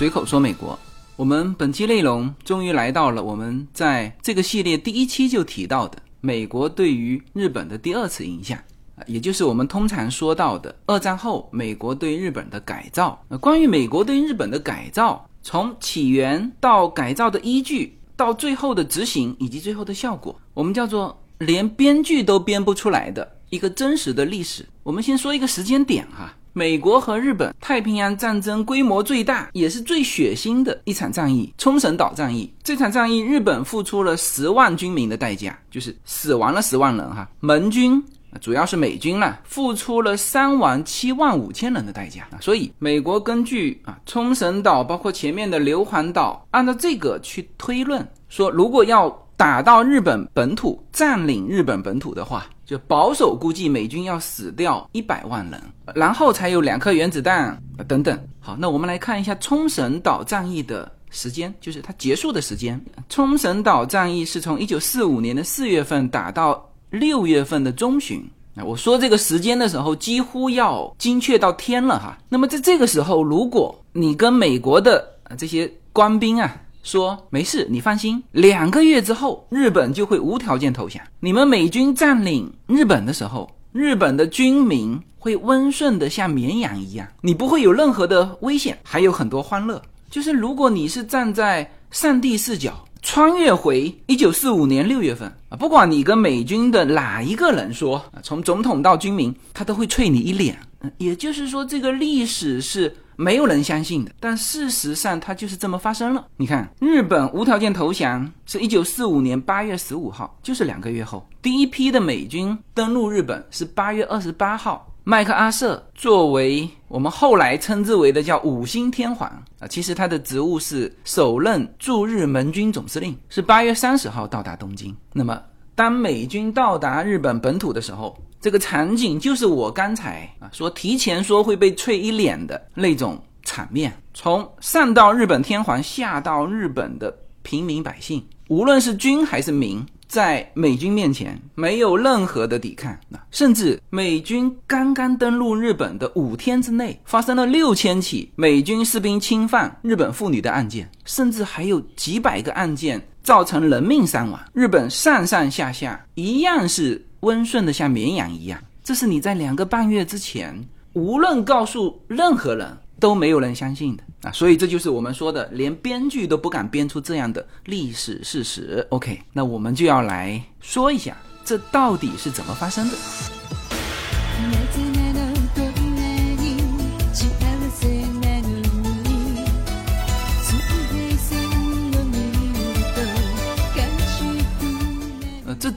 随口说美国，我们本期内容终于来到了我们在这个系列第一期就提到的美国对于日本的第二次影响啊，也就是我们通常说到的二战后美国对日本的改造。关于美国对日本的改造，从起源到改造的依据，到最后的执行以及最后的效果，我们叫做连编剧都编不出来的一个真实的历史。我们先说一个时间点哈。美国和日本太平洋战争规模最大，也是最血腥的一场战役——冲绳岛战役。这场战役，日本付出了十万军民的代价，就是死亡了十万人哈。盟军主要是美军了，付出了伤亡七万五千人的代价。所以，美国根据啊冲绳岛，包括前面的硫磺岛，按照这个去推论，说如果要打到日本本土，占领日本本土的话。就保守估计，美军要死掉一百万人，然后才有两颗原子弹等等。好，那我们来看一下冲绳岛战役的时间，就是它结束的时间。冲绳岛战役是从一九四五年的四月份打到六月份的中旬。那我说这个时间的时候，几乎要精确到天了哈。那么在这个时候，如果你跟美国的这些官兵啊。说没事，你放心，两个月之后，日本就会无条件投降。你们美军占领日本的时候，日本的军民会温顺的像绵羊一样，你不会有任何的危险，还有很多欢乐。就是如果你是站在上帝视角，穿越回一九四五年六月份啊，不管你跟美军的哪一个人说，从总统到军民，他都会啐你一脸。也就是说，这个历史是。没有人相信的，但事实上它就是这么发生了。你看，日本无条件投降是一九四五年八月十五号，就是两个月后，第一批的美军登陆日本是八月二十八号。麦克阿瑟作为我们后来称之为的叫五星天皇啊，其实他的职务是首任驻日盟军总司令，是八月三十号到达东京。那么，当美军到达日本本土的时候。这个场景就是我刚才啊说提前说会被啐一脸的那种场面，从上到日本天皇，下到日本的平民百姓，无论是军还是民，在美军面前没有任何的抵抗。甚至美军刚刚登陆日本的五天之内，发生了六千起美军士兵侵犯日本妇女的案件，甚至还有几百个案件造成人命伤亡。日本上上下下一样是。温顺的像绵羊一样，这是你在两个半月之前，无论告诉任何人都没有人相信的啊！所以这就是我们说的，连编剧都不敢编出这样的历史事实。OK，那我们就要来说一下，这到底是怎么发生的？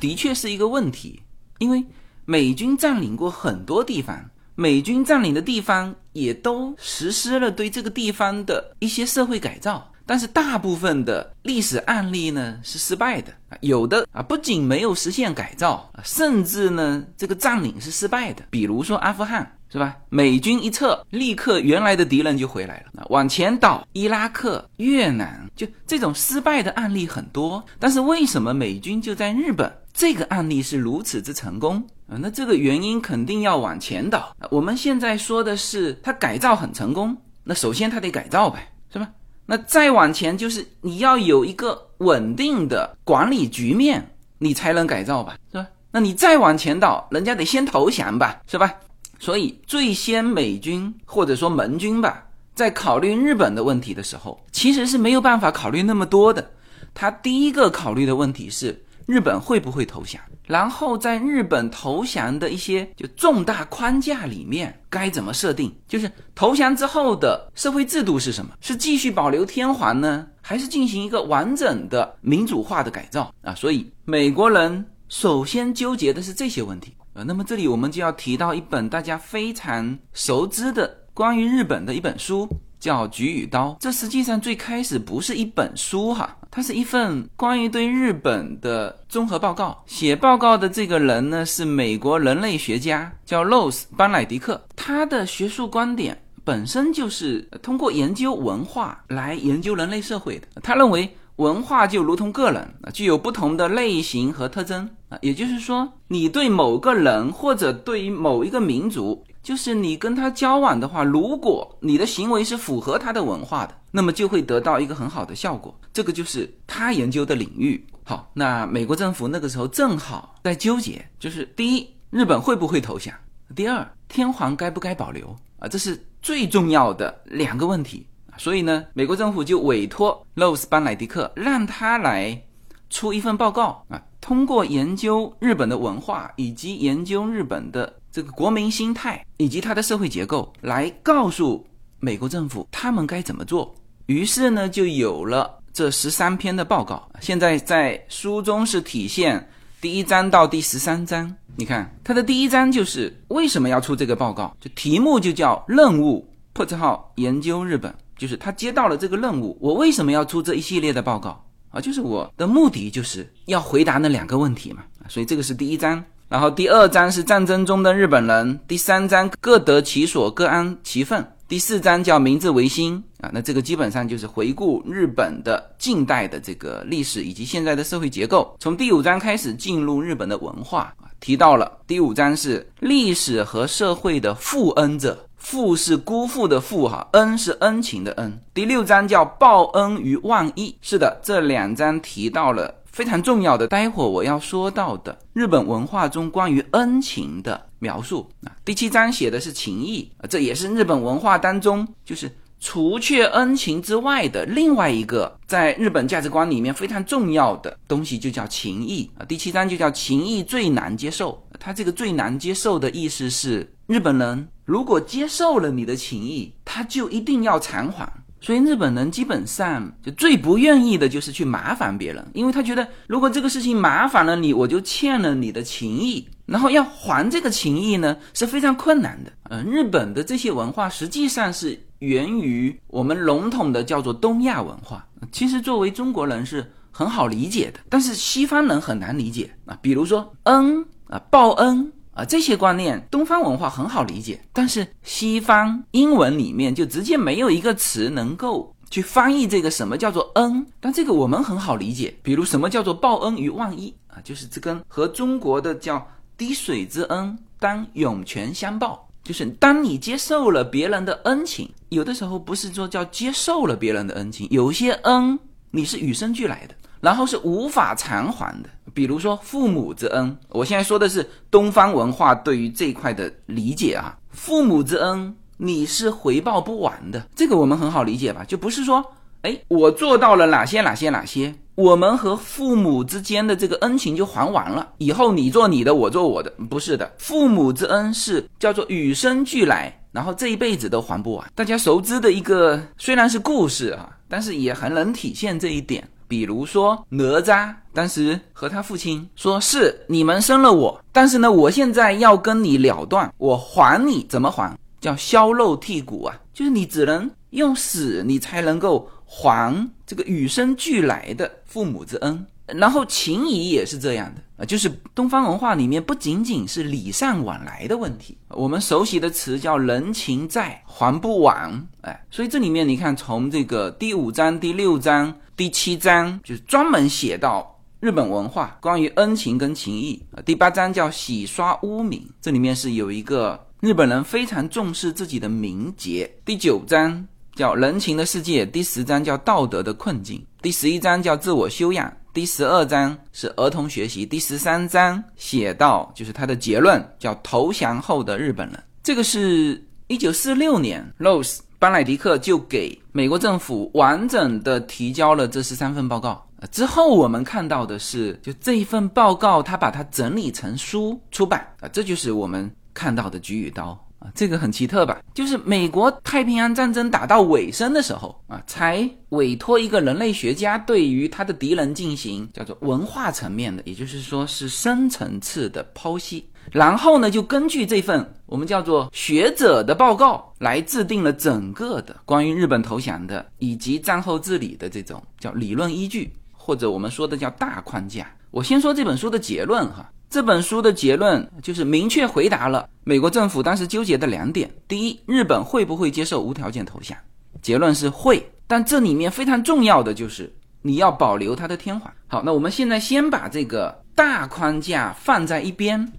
的确是一个问题。因为美军占领过很多地方，美军占领的地方也都实施了对这个地方的一些社会改造，但是大部分的历史案例呢是失败的，有的啊不仅没有实现改造，甚至呢这个占领是失败的，比如说阿富汗是吧？美军一撤，立刻原来的敌人就回来了，往前倒，伊拉克、越南就这种失败的案例很多，但是为什么美军就在日本？这个案例是如此之成功啊，那这个原因肯定要往前倒。我们现在说的是它改造很成功，那首先它得改造呗，是吧？那再往前就是你要有一个稳定的管理局面，你才能改造吧，是吧？那你再往前倒，人家得先投降吧，是吧？所以最先美军或者说盟军吧，在考虑日本的问题的时候，其实是没有办法考虑那么多的。他第一个考虑的问题是。日本会不会投降？然后在日本投降的一些就重大框架里面该怎么设定？就是投降之后的社会制度是什么？是继续保留天皇呢，还是进行一个完整的民主化的改造啊？所以美国人首先纠结的是这些问题啊。那么这里我们就要提到一本大家非常熟知的关于日本的一本书。叫《菊与刀》，这实际上最开始不是一本书哈，它是一份关于对日本的综合报告。写报告的这个人呢是美国人类学家，叫 Rose ·班乃迪克。他的学术观点本身就是通过研究文化来研究人类社会的。他认为文化就如同个人，具有不同的类型和特征啊，也就是说，你对某个人或者对于某一个民族。就是你跟他交往的话，如果你的行为是符合他的文化的，那么就会得到一个很好的效果。这个就是他研究的领域。好，那美国政府那个时候正好在纠结，就是第一，日本会不会投降？第二，天皇该不该保留？啊，这是最重要的两个问题。所以呢，美国政府就委托洛斯班莱迪克，让他来出一份报告啊，通过研究日本的文化以及研究日本的这个国民心态以及它的社会结构，来告诉美国政府他们该怎么做。于是呢，就有了这十三篇的报告。现在在书中是体现第一章到第十三章。你看，它的第一章就是为什么要出这个报告，就题目就叫任务破折号研究日本。就是他接到了这个任务，我为什么要出这一系列的报告啊？就是我的目的就是要回答那两个问题嘛。所以这个是第一章，然后第二章是战争中的日本人，第三章各得其所，各安其分，第四章叫明治维新啊。那这个基本上就是回顾日本的近代的这个历史以及现在的社会结构。从第五章开始进入日本的文化啊，提到了第五章是历史和社会的负恩者。负是辜负的负哈，恩是恩情的恩。第六章叫报恩于万一。是的，这两章提到了非常重要的，待会儿我要说到的日本文化中关于恩情的描述啊。第七章写的是情义啊，这也是日本文化当中就是除却恩情之外的另外一个在日本价值观里面非常重要的东西，就叫情义啊。第七章就叫情义最难接受，它这个最难接受的意思是日本人。如果接受了你的情谊，他就一定要偿还。所以日本人基本上就最不愿意的就是去麻烦别人，因为他觉得如果这个事情麻烦了你，我就欠了你的情谊，然后要还这个情谊呢是非常困难的。嗯，日本的这些文化实际上是源于我们笼统的叫做东亚文化，其实作为中国人是很好理解的，但是西方人很难理解啊。比如说恩啊，报恩。啊，这些观念东方文化很好理解，但是西方英文里面就直接没有一个词能够去翻译这个什么叫做恩，但这个我们很好理解，比如什么叫做报恩于万一啊，就是这跟和中国的叫滴水之恩当涌泉相报，就是当你接受了别人的恩情，有的时候不是说叫接受了别人的恩情，有些恩你是与生俱来的。然后是无法偿还的，比如说父母之恩。我现在说的是东方文化对于这一块的理解啊，父母之恩你是回报不完的，这个我们很好理解吧？就不是说，哎，我做到了哪些哪些哪些，我们和父母之间的这个恩情就还完了，以后你做你的，我做我的，不是的。父母之恩是叫做与生俱来，然后这一辈子都还不完。大家熟知的一个虽然是故事啊，但是也很能体现这一点。比如说哪吒当时和他父亲说：“是你们生了我，但是呢，我现在要跟你了断，我还你怎么还？叫削肉剔骨啊，就是你只能用死，你才能够还这个与生俱来的父母之恩。”然后情谊也是这样的啊，就是东方文化里面不仅仅是礼尚往来的问题，我们熟悉的词叫人情债还不完，哎，所以这里面你看，从这个第五章、第六章、第七章，就是专门写到日本文化关于恩情跟情谊。第八章叫洗刷污名，这里面是有一个日本人非常重视自己的名节。第九章叫人情的世界，第十章叫道德的困境，第十一章叫自我修养。第十二章是儿童学习，第十三章写到就是他的结论，叫投降后的日本人。这个是一九四六年，Rose 班莱迪克就给美国政府完整的提交了这十三份报告。之后我们看到的是，就这一份报告，他把它整理成书出版啊，这就是我们看到的菊与刀。啊这个很奇特吧？就是美国太平洋战争打到尾声的时候啊，才委托一个人类学家对于他的敌人进行叫做文化层面的，也就是说是深层次的剖析。然后呢，就根据这份我们叫做学者的报告来制定了整个的关于日本投降的以及战后治理的这种叫理论依据，或者我们说的叫大框架。我先说这本书的结论哈。这本书的结论就是明确回答了美国政府当时纠结的两点：第一，日本会不会接受无条件投降？结论是会，但这里面非常重要的就是你要保留它的天皇。好，那我们现在先把这个大框架放在一边，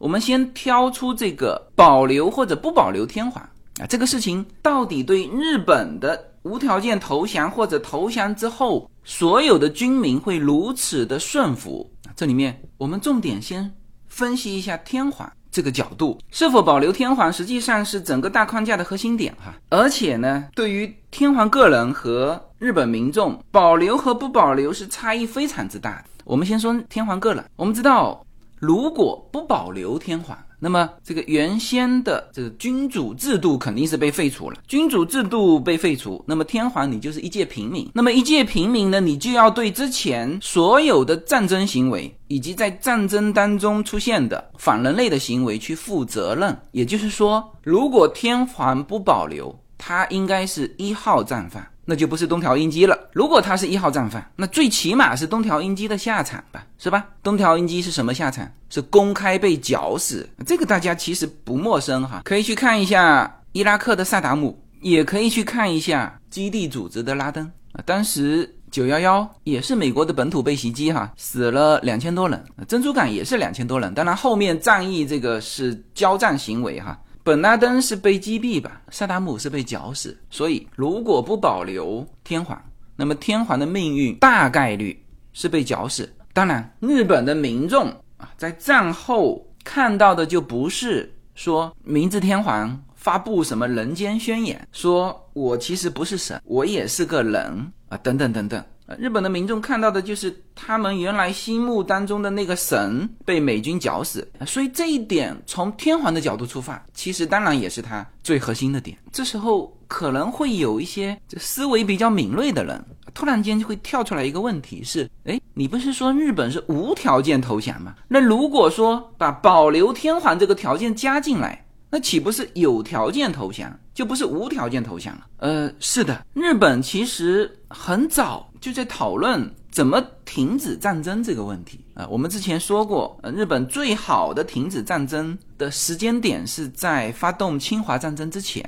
我们先挑出这个保留或者不保留天皇啊，这个事情到底对日本的无条件投降或者投降之后所有的军民会如此的顺服？这里面我们重点先分析一下天皇。这个角度是否保留天皇，实际上是整个大框架的核心点哈。而且呢，对于天皇个人和日本民众，保留和不保留是差异非常之大的。我们先说天皇个人，我们知道，如果不保留天皇。那么，这个原先的这个君主制度肯定是被废除了。君主制度被废除，那么天皇你就是一介平民。那么一介平民呢，你就要对之前所有的战争行为以及在战争当中出现的反人类的行为去负责任。也就是说，如果天皇不保留，他应该是一号战犯。那就不是东条英机了。如果他是一号战犯，那最起码是东条英机的下场吧，是吧？东条英机是什么下场？是公开被绞死。这个大家其实不陌生哈，可以去看一下伊拉克的萨达姆，也可以去看一下基地组织的拉登。当时九幺幺也是美国的本土被袭击哈，死了两千多人。珍珠港也是两千多人。当然后面战役这个是交战行为哈。本拉登是被击毙吧？萨达姆是被绞死。所以，如果不保留天皇，那么天皇的命运大概率是被绞死。当然，日本的民众啊，在战后看到的就不是说明治天皇发布什么人间宣言，说我其实不是神，我也是个人啊，等等等等。日本的民众看到的就是他们原来心目当中的那个神被美军绞死，所以这一点从天皇的角度出发，其实当然也是他最核心的点。这时候可能会有一些这思维比较敏锐的人，突然间就会跳出来一个问题：是，哎，你不是说日本是无条件投降吗？那如果说把保留天皇这个条件加进来，那岂不是有条件投降，就不是无条件投降了？呃，是的，日本其实很早就在讨论怎么停止战争这个问题啊。我们之前说过，日本最好的停止战争的时间点是在发动侵华战争之前。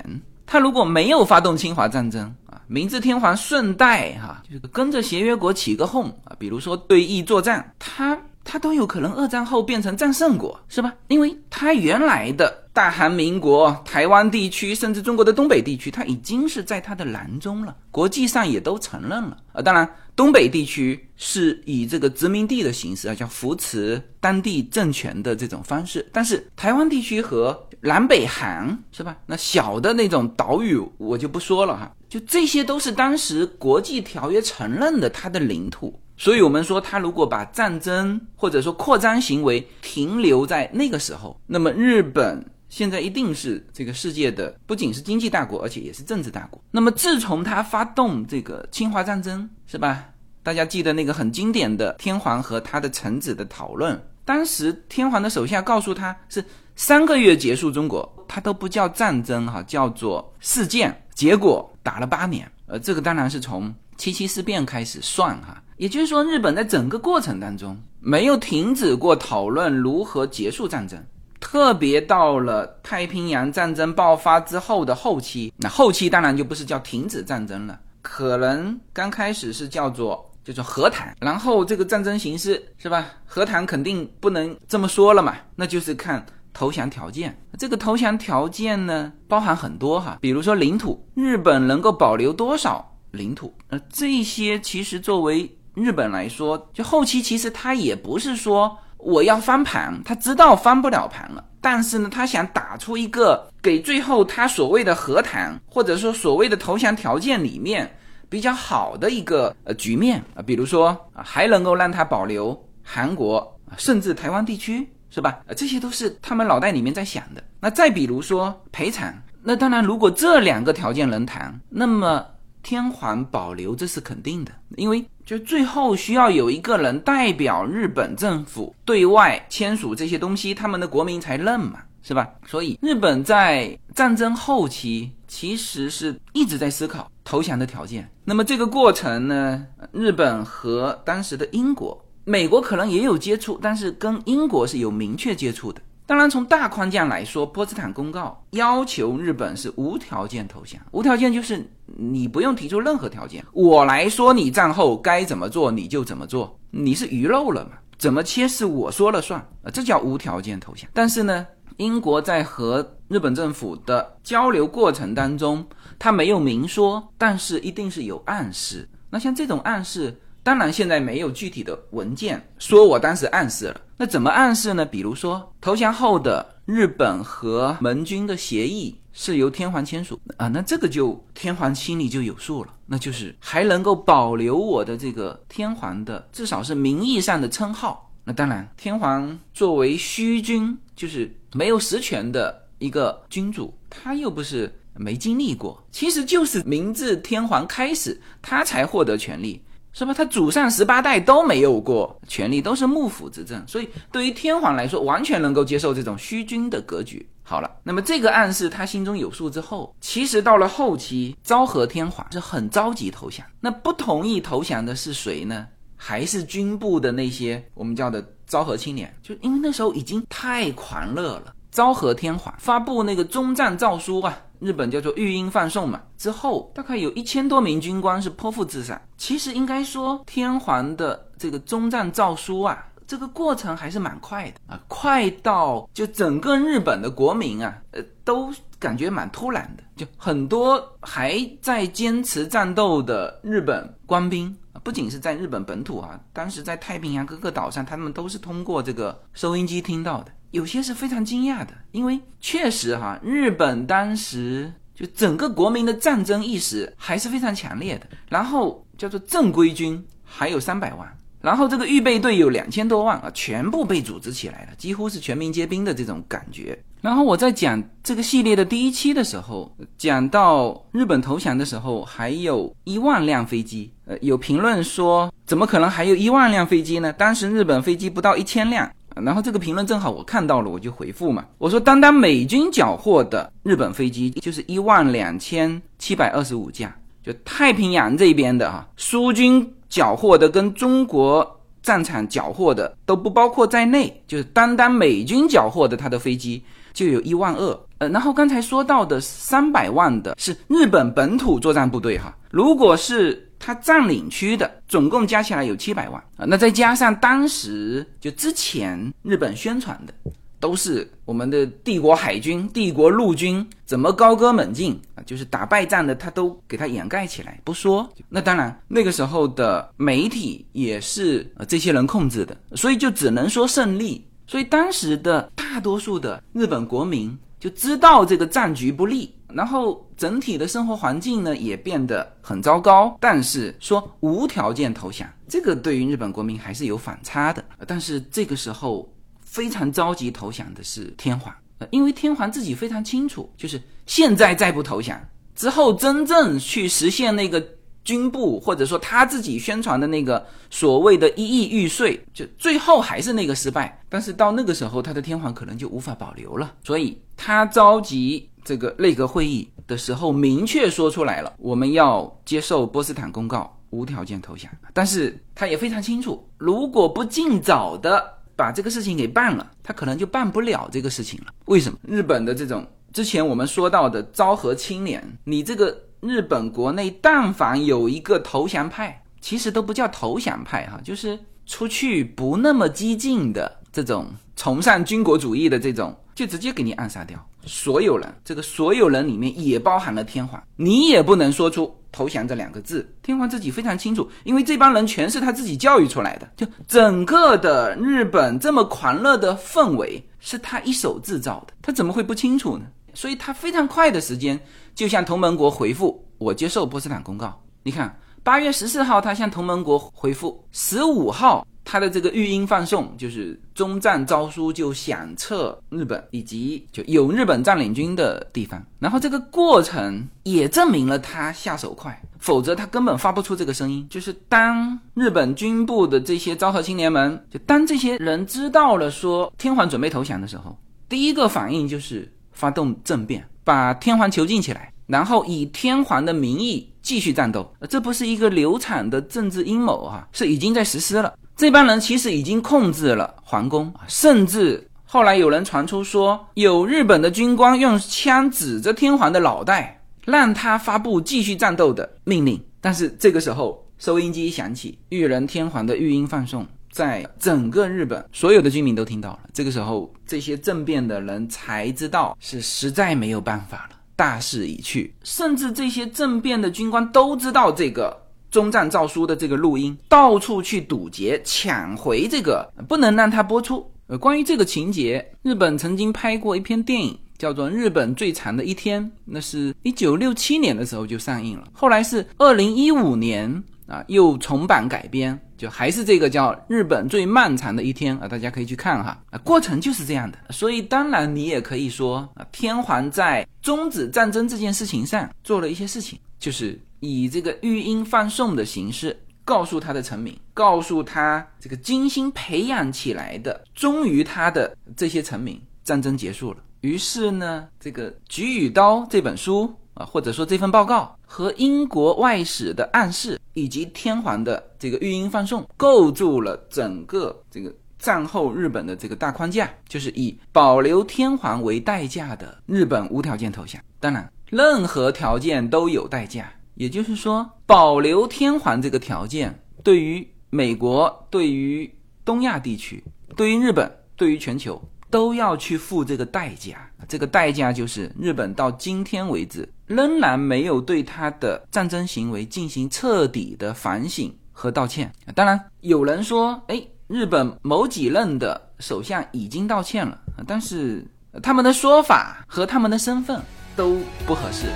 他如果没有发动侵华战争啊，明治天皇顺带哈，就是跟着协约国起个哄啊，比如说对弈作战，他。他都有可能二战后变成战胜国，是吧？因为他原来的大韩民国、台湾地区，甚至中国的东北地区，它已经是在它的囊中了，国际上也都承认了。啊，当然，东北地区是以这个殖民地的形式啊，叫扶持当地政权的这种方式。但是台湾地区和南北韩，是吧？那小的那种岛屿我就不说了哈，就这些都是当时国际条约承认的它的领土。所以，我们说，他如果把战争或者说扩张行为停留在那个时候，那么日本现在一定是这个世界的不仅是经济大国，而且也是政治大国。那么，自从他发动这个侵华战争，是吧？大家记得那个很经典的天皇和他的臣子的讨论，当时天皇的手下告诉他是三个月结束中国，他都不叫战争哈，叫做事件。结果打了八年，呃，这个当然是从七七事变开始算哈。也就是说，日本在整个过程当中没有停止过讨论如何结束战争，特别到了太平洋战争爆发之后的后期，那后期当然就不是叫停止战争了，可能刚开始是叫做叫做和谈，然后这个战争形势是吧？和谈肯定不能这么说了嘛，那就是看投降条件。这个投降条件呢，包含很多哈，比如说领土，日本能够保留多少领土？呃，这些其实作为日本来说，就后期其实他也不是说我要翻盘，他知道翻不了盘了，但是呢，他想打出一个给最后他所谓的和谈或者说所谓的投降条件里面比较好的一个呃局面啊，比如说啊还能够让他保留韩国甚至台湾地区是吧？这些都是他们脑袋里面在想的。那再比如说赔偿，那当然如果这两个条件能谈，那么。天皇保留这是肯定的，因为就最后需要有一个人代表日本政府对外签署这些东西，他们的国民才认嘛，是吧？所以日本在战争后期其实是一直在思考投降的条件。那么这个过程呢，日本和当时的英国、美国可能也有接触，但是跟英国是有明确接触的。当然，从大框架来说，波茨坦公告要求日本是无条件投降。无条件就是你不用提出任何条件，我来说你战后该怎么做你就怎么做，你是鱼肉了嘛？怎么切是我说了算啊，这叫无条件投降。但是呢，英国在和日本政府的交流过程当中，他没有明说，但是一定是有暗示。那像这种暗示。当然，现在没有具体的文件说我当时暗示了。那怎么暗示呢？比如说，投降后的日本和盟军的协议是由天皇签署啊，那这个就天皇心里就有数了，那就是还能够保留我的这个天皇的至少是名义上的称号。那当然，天皇作为虚君，就是没有实权的一个君主，他又不是没经历过，其实就是明治天皇开始他才获得权力。是吧？他祖上十八代都没有过权力，都是幕府执政，所以对于天皇来说，完全能够接受这种虚君的格局。好了，那么这个暗示他心中有数之后，其实到了后期，昭和天皇是很着急投降。那不同意投降的是谁呢？还是军部的那些我们叫的昭和青年？就因为那时候已经太狂热了。昭和天皇发布那个终战诏书啊。日本叫做御婴放送嘛，之后大概有一千多名军官是剖腹自杀。其实应该说，天皇的这个终战诏书啊，这个过程还是蛮快的啊，快到就整个日本的国民啊，呃，都感觉蛮突然的。就很多还在坚持战斗的日本官兵，不仅是在日本本土啊，当时在太平洋各个岛上，他们都是通过这个收音机听到的。有些是非常惊讶的，因为确实哈，日本当时就整个国民的战争意识还是非常强烈的。然后叫做正规军还有三百万，然后这个预备队有两千多万啊，全部被组织起来了，几乎是全民皆兵的这种感觉。然后我在讲这个系列的第一期的时候，讲到日本投降的时候，还有一万辆飞机。呃，有评论说，怎么可能还有一万辆飞机呢？当时日本飞机不到一千辆。然后这个评论正好我看到了，我就回复嘛。我说，单单美军缴获的日本飞机就是一万两千七百二十五架，就太平洋这边的啊，苏军缴获的跟中国战场缴获的都不包括在内，就是单单美军缴获的他的飞机就有一万二。呃，然后刚才说到的三百万的是日本本土作战部队哈，如果是。他占领区的总共加起来有七百万啊，那再加上当时就之前日本宣传的，都是我们的帝国海军、帝国陆军怎么高歌猛进啊，就是打败仗的，他都给他掩盖起来不说。那当然，那个时候的媒体也是这些人控制的，所以就只能说胜利。所以当时的大多数的日本国民就知道这个战局不利。然后整体的生活环境呢也变得很糟糕，但是说无条件投降，这个对于日本国民还是有反差的。但是这个时候非常着急投降的是天皇，呃，因为天皇自己非常清楚，就是现在再不投降，之后真正去实现那个军部或者说他自己宣传的那个所谓的一亿玉税，就最后还是那个失败。但是到那个时候，他的天皇可能就无法保留了，所以他召集。这个内阁会议的时候明确说出来了，我们要接受波斯坦公告，无条件投降。但是他也非常清楚，如果不尽早的把这个事情给办了，他可能就办不了这个事情了。为什么？日本的这种之前我们说到的昭和青年，你这个日本国内但凡有一个投降派，其实都不叫投降派哈，就是出去不那么激进的这种崇尚军国主义的这种。就直接给你暗杀掉所有人，这个所有人里面也包含了天皇，你也不能说出投降这两个字。天皇自己非常清楚，因为这帮人全是他自己教育出来的，就整个的日本这么狂热的氛围是他一手制造的，他怎么会不清楚呢？所以他非常快的时间就向同盟国回复，我接受波茨坦公告。你看，八月十四号他向同盟国回复，十五号。他的这个御音放送，就是终战诏书就响彻日本以及就有日本占领军的地方，然后这个过程也证明了他下手快，否则他根本发不出这个声音。就是当日本军部的这些昭和青年们，就当这些人知道了说天皇准备投降的时候，第一个反应就是发动政变，把天皇囚禁起来，然后以天皇的名义继续战斗。这不是一个流产的政治阴谋啊，是已经在实施了。这帮人其实已经控制了皇宫，甚至后来有人传出说，有日本的军官用枪指着天皇的脑袋，让他发布继续战斗的命令。但是这个时候，收音机响起，裕仁天皇的御音放送在整个日本所有的居民都听到了。这个时候，这些政变的人才知道是实在没有办法了，大势已去。甚至这些政变的军官都知道这个终战诏书的这个录音，到处去堵截抢回这个，不能让它播出。呃，关于这个情节，日本曾经拍过一篇电影。叫做《日本最长的一天》，那是一九六七年的时候就上映了。后来是二零一五年啊，又重版改编，就还是这个叫《日本最漫长的一天》啊，大家可以去看哈。啊，过程就是这样的。所以当然你也可以说啊，天皇在终止战争这件事情上做了一些事情，就是以这个语音放送的形式告诉他的臣民，告诉他这个精心培养起来的忠于他的这些臣民，战争结束了。于是呢，这个《菊与刀》这本书啊，或者说这份报告和英国外史的暗示，以及天皇的这个御音放送，构筑了整个这个战后日本的这个大框架，就是以保留天皇为代价的日本无条件投降。当然，任何条件都有代价，也就是说，保留天皇这个条件，对于美国、对于东亚地区、对于日本、对于全球。都要去付这个代价，这个代价就是日本到今天为止仍然没有对他的战争行为进行彻底的反省和道歉。当然，有人说，哎，日本某几任的首相已经道歉了，但是他们的说法和他们的身份都不合适。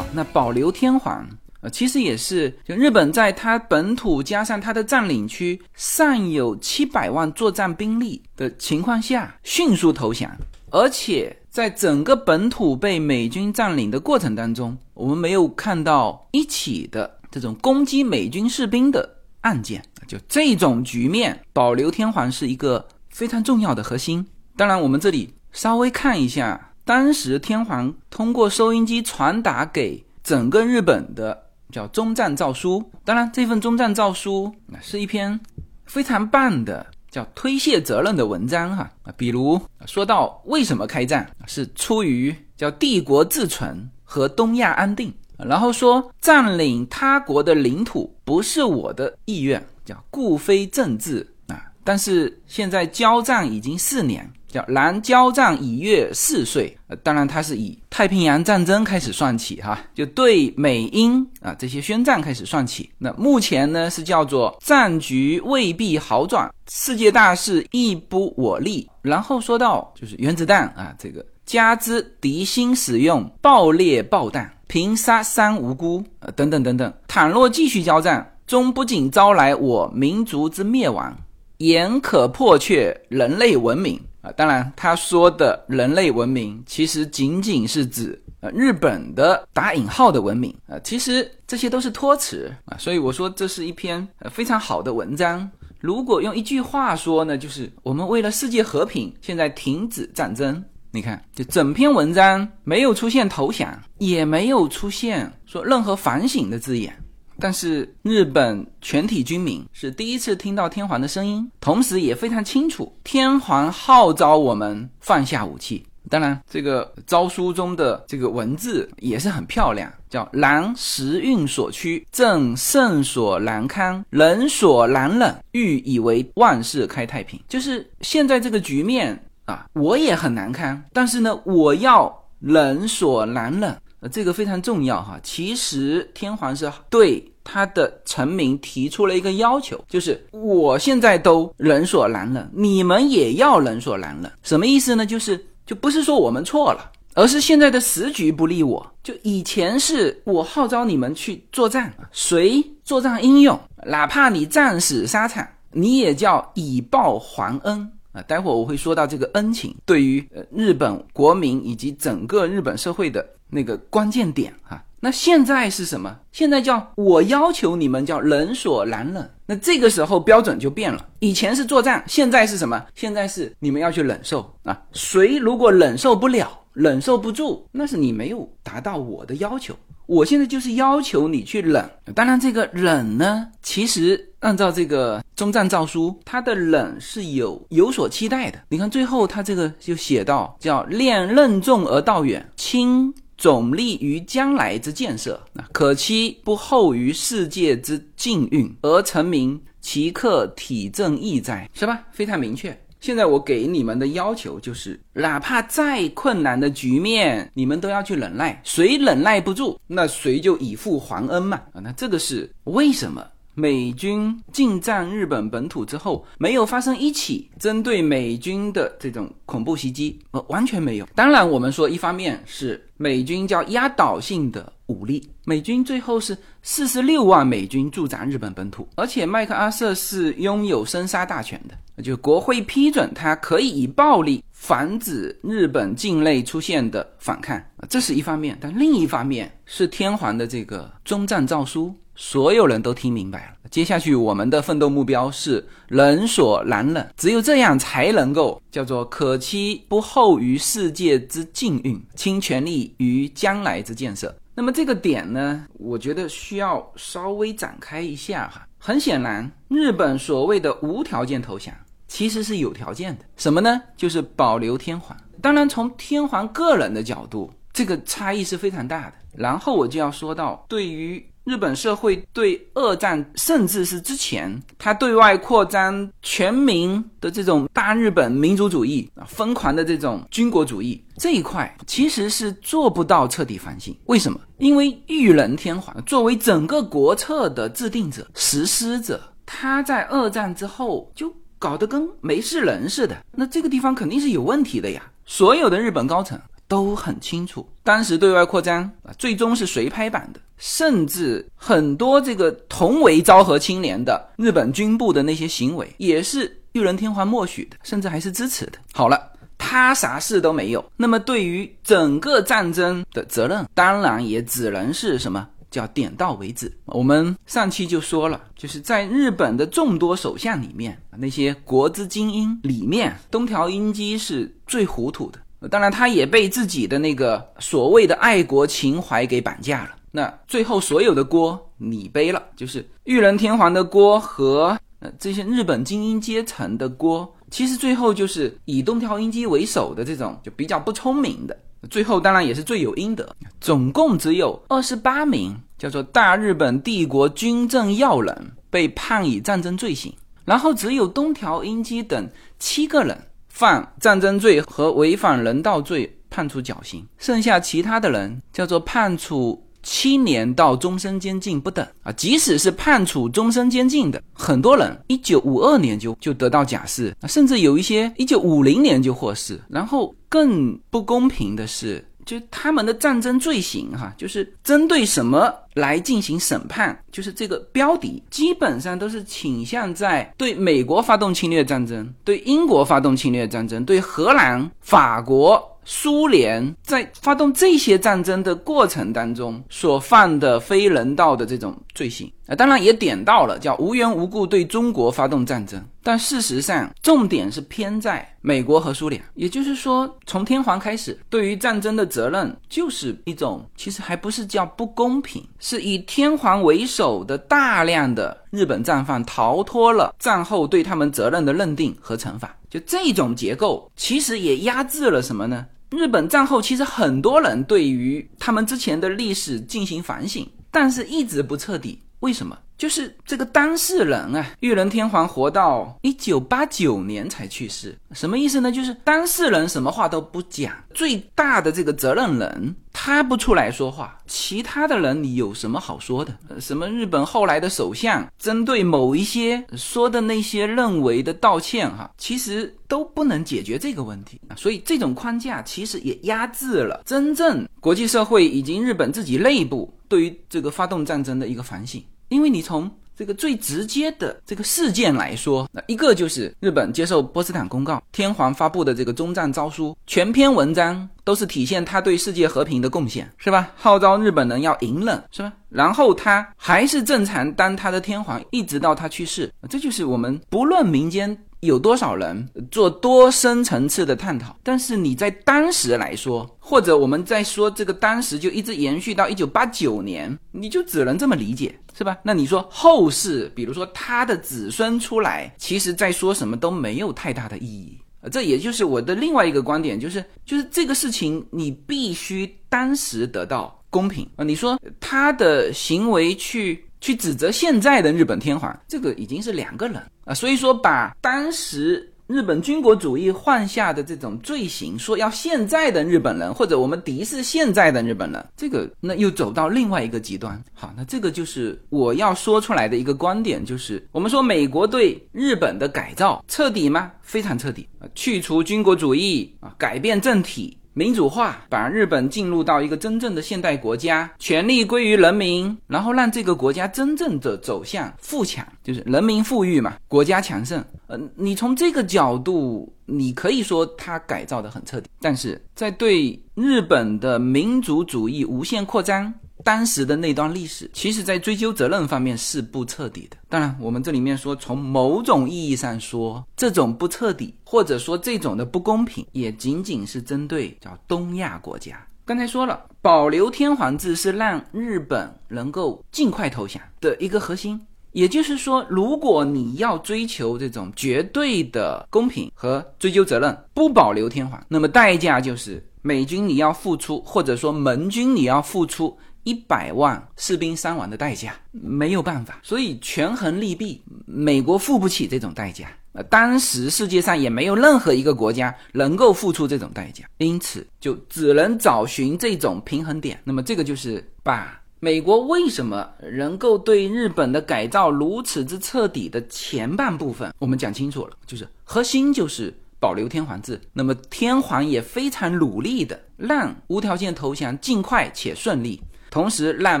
那保留天皇，呃，其实也是就日本在它本土加上它的占领区尚有七百万作战兵力的情况下迅速投降，而且在整个本土被美军占领的过程当中，我们没有看到一起的这种攻击美军士兵的案件。就这种局面，保留天皇是一个非常重要的核心。当然，我们这里稍微看一下，当时天皇通过收音机传达给。整个日本的叫终战诏书，当然这份终战诏书啊是一篇非常棒的叫推卸责任的文章哈。啊，比如说到为什么开战是出于叫帝国自存和东亚安定，然后说占领他国的领土不是我的意愿，叫故非政治。啊，但是现在交战已经四年。叫南交战已越四岁，呃，当然他是以太平洋战争开始算起哈，就对美英啊这些宣战开始算起。那目前呢是叫做战局未必好转，世界大势亦不我立。然后说到就是原子弹啊，这个加之敌心使用爆裂爆弹，平杀三无辜，呃等等等等。倘若继续交战，终不仅招来我民族之灭亡，言可破却人类文明。啊，当然，他说的人类文明其实仅仅是指呃日本的打引号的文明啊，其实这些都是托词啊，所以我说这是一篇呃非常好的文章。如果用一句话说呢，就是我们为了世界和平，现在停止战争。你看，就整篇文章没有出现投降，也没有出现说任何反省的字眼。但是日本全体军民是第一次听到天皇的声音，同时也非常清楚天皇号召我们放下武器。当然，这个诏书中的这个文字也是很漂亮，叫“然时运所趋，正圣所难堪，人所难忍，欲以为万世开太平”。就是现在这个局面啊，我也很难堪，但是呢，我要人所难忍。呃，这个非常重要哈。其实天皇是对他的臣民提出了一个要求，就是我现在都人所难忍，你们也要人所难忍。什么意思呢？就是就不是说我们错了，而是现在的时局不利我。就以前是我号召你们去作战，谁作战英勇，哪怕你战死沙场，你也叫以报还恩啊。待会儿我会说到这个恩情对于呃日本国民以及整个日本社会的。那个关键点啊，那现在是什么？现在叫我要求你们叫冷锁难冷。那这个时候标准就变了，以前是作战，现在是什么？现在是你们要去忍受啊。谁如果忍受不了、忍受不住，那是你没有达到我的要求。我现在就是要求你去忍。当然，这个忍呢，其实按照这个中战诏书，它的忍是有有所期待的。你看最后他这个就写到，叫练任重而道远，轻。总利于将来之建设，可期不后于世界之境运，而成名，其克体正义哉？是吧？非常明确。现在我给你们的要求就是，哪怕再困难的局面，你们都要去忍耐。谁忍耐不住，那谁就以父还恩嘛。啊，那这个是为什么？美军进占日本本土之后，没有发生一起针对美军的这种恐怖袭击，呃，完全没有。当然，我们说一方面是美军叫压倒性的武力，美军最后是四十六万美军驻扎日本本土，而且麦克阿瑟是拥有生杀大权的，就国会批准他可以以暴力防止日本境内出现的反抗，这是一方面。但另一方面是天皇的这个终战诏书。所有人都听明白了。接下去，我们的奋斗目标是人所难忍，只有这样才能够叫做可期不后于世界之境运，倾全力于将来之建设。那么这个点呢，我觉得需要稍微展开一下哈。很显然，日本所谓的无条件投降，其实是有条件的。什么呢？就是保留天皇。当然，从天皇个人的角度，这个差异是非常大的。然后我就要说到对于。日本社会对二战，甚至是之前，他对外扩张全民的这种大日本民族主义啊，疯狂的这种军国主义这一块，其实是做不到彻底反省。为什么？因为裕仁天皇作为整个国策的制定者、实施者，他在二战之后就搞得跟没事人似的。那这个地方肯定是有问题的呀。所有的日本高层。都很清楚，当时对外扩张啊，最终是谁拍板的？甚至很多这个同为昭和青年的日本军部的那些行为，也是裕仁天皇默许的，甚至还是支持的。好了，他啥事都没有，那么对于整个战争的责任，当然也只能是什么叫点到为止。我们上期就说了，就是在日本的众多首相里面，那些国之精英里面，东条英机是最糊涂的。当然，他也被自己的那个所谓的爱国情怀给绑架了。那最后所有的锅你背了，就是裕仁天皇的锅和呃这些日本精英阶层的锅。其实最后就是以东条英机为首的这种就比较不聪明的，最后当然也是罪有应得。总共只有二十八名叫做大日本帝国军政要人被判以战争罪行，然后只有东条英机等七个人。犯战争罪和违反人道罪，判处绞刑；剩下其他的人叫做判处七年到终身监禁不等啊。即使是判处终身监禁的，很多人一九五二年就就得到假释，甚至有一些一九五零年就获释。然后更不公平的是。就他们的战争罪行，哈，就是针对什么来进行审判？就是这个标的，基本上都是倾向在对美国发动侵略战争，对英国发动侵略战争，对荷兰、法国。苏联在发动这些战争的过程当中所犯的非人道的这种罪行当然也点到了叫无缘无故对中国发动战争，但事实上重点是偏在美国和苏联。也就是说，从天皇开始，对于战争的责任就是一种，其实还不是叫不公平，是以天皇为首的大量的日本战犯逃脱了战后对他们责任的认定和惩罚。就这种结构，其实也压制了什么呢？日本战后其实很多人对于他们之前的历史进行反省，但是一直不彻底。为什么？就是这个当事人啊，裕仁天皇活到一九八九年才去世，什么意思呢？就是当事人什么话都不讲，最大的这个责任人他不出来说话，其他的人你有什么好说的？什么日本后来的首相针对某一些说的那些认为的道歉哈，其实都不能解决这个问题啊。所以这种框架其实也压制了真正国际社会以及日本自己内部对于这个发动战争的一个反省。因为你从这个最直接的这个事件来说，那一个就是日本接受波茨坦公告，天皇发布的这个终战诏书，全篇文章都是体现他对世界和平的贡献，是吧？号召日本人要隐忍，是吧？然后他还是正常当他的天皇，一直到他去世，这就是我们不论民间。有多少人做多深层次的探讨？但是你在当时来说，或者我们在说这个当时就一直延续到一九八九年，你就只能这么理解，是吧？那你说后世，比如说他的子孙出来，其实在说什么都没有太大的意义。这也就是我的另外一个观点，就是就是这个事情你必须当时得到公平啊！你说他的行为去。去指责现在的日本天皇，这个已经是两个人啊，所以说把当时日本军国主义犯下的这种罪行，说要现在的日本人或者我们敌视现在的日本人，这个那又走到另外一个极端。好，那这个就是我要说出来的一个观点，就是我们说美国对日本的改造彻底吗？非常彻底啊，去除军国主义啊，改变政体。民主化，把日本进入到一个真正的现代国家，权力归于人民，然后让这个国家真正的走向富强，就是人民富裕嘛，国家强盛。呃，你从这个角度，你可以说它改造的很彻底，但是在对日本的民族主义无限扩张。当时的那段历史，其实在追究责任方面是不彻底的。当然，我们这里面说，从某种意义上说，这种不彻底，或者说这种的不公平，也仅仅是针对叫东亚国家。刚才说了，保留天皇制是让日本能够尽快投降的一个核心。也就是说，如果你要追求这种绝对的公平和追究责任，不保留天皇，那么代价就是美军你要付出，或者说盟军你要付出。一百万士兵伤亡的代价没有办法，所以权衡利弊，美国付不起这种代价。呃，当时世界上也没有任何一个国家能够付出这种代价，因此就只能找寻这种平衡点。那么这个就是把美国为什么能够对日本的改造如此之彻底的前半部分，我们讲清楚了，就是核心就是保留天皇制。那么天皇也非常努力的让无条件投降尽快且顺利。同时，让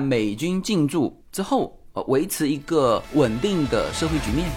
美军进驻之后，呃，维持一个稳定的社会局面。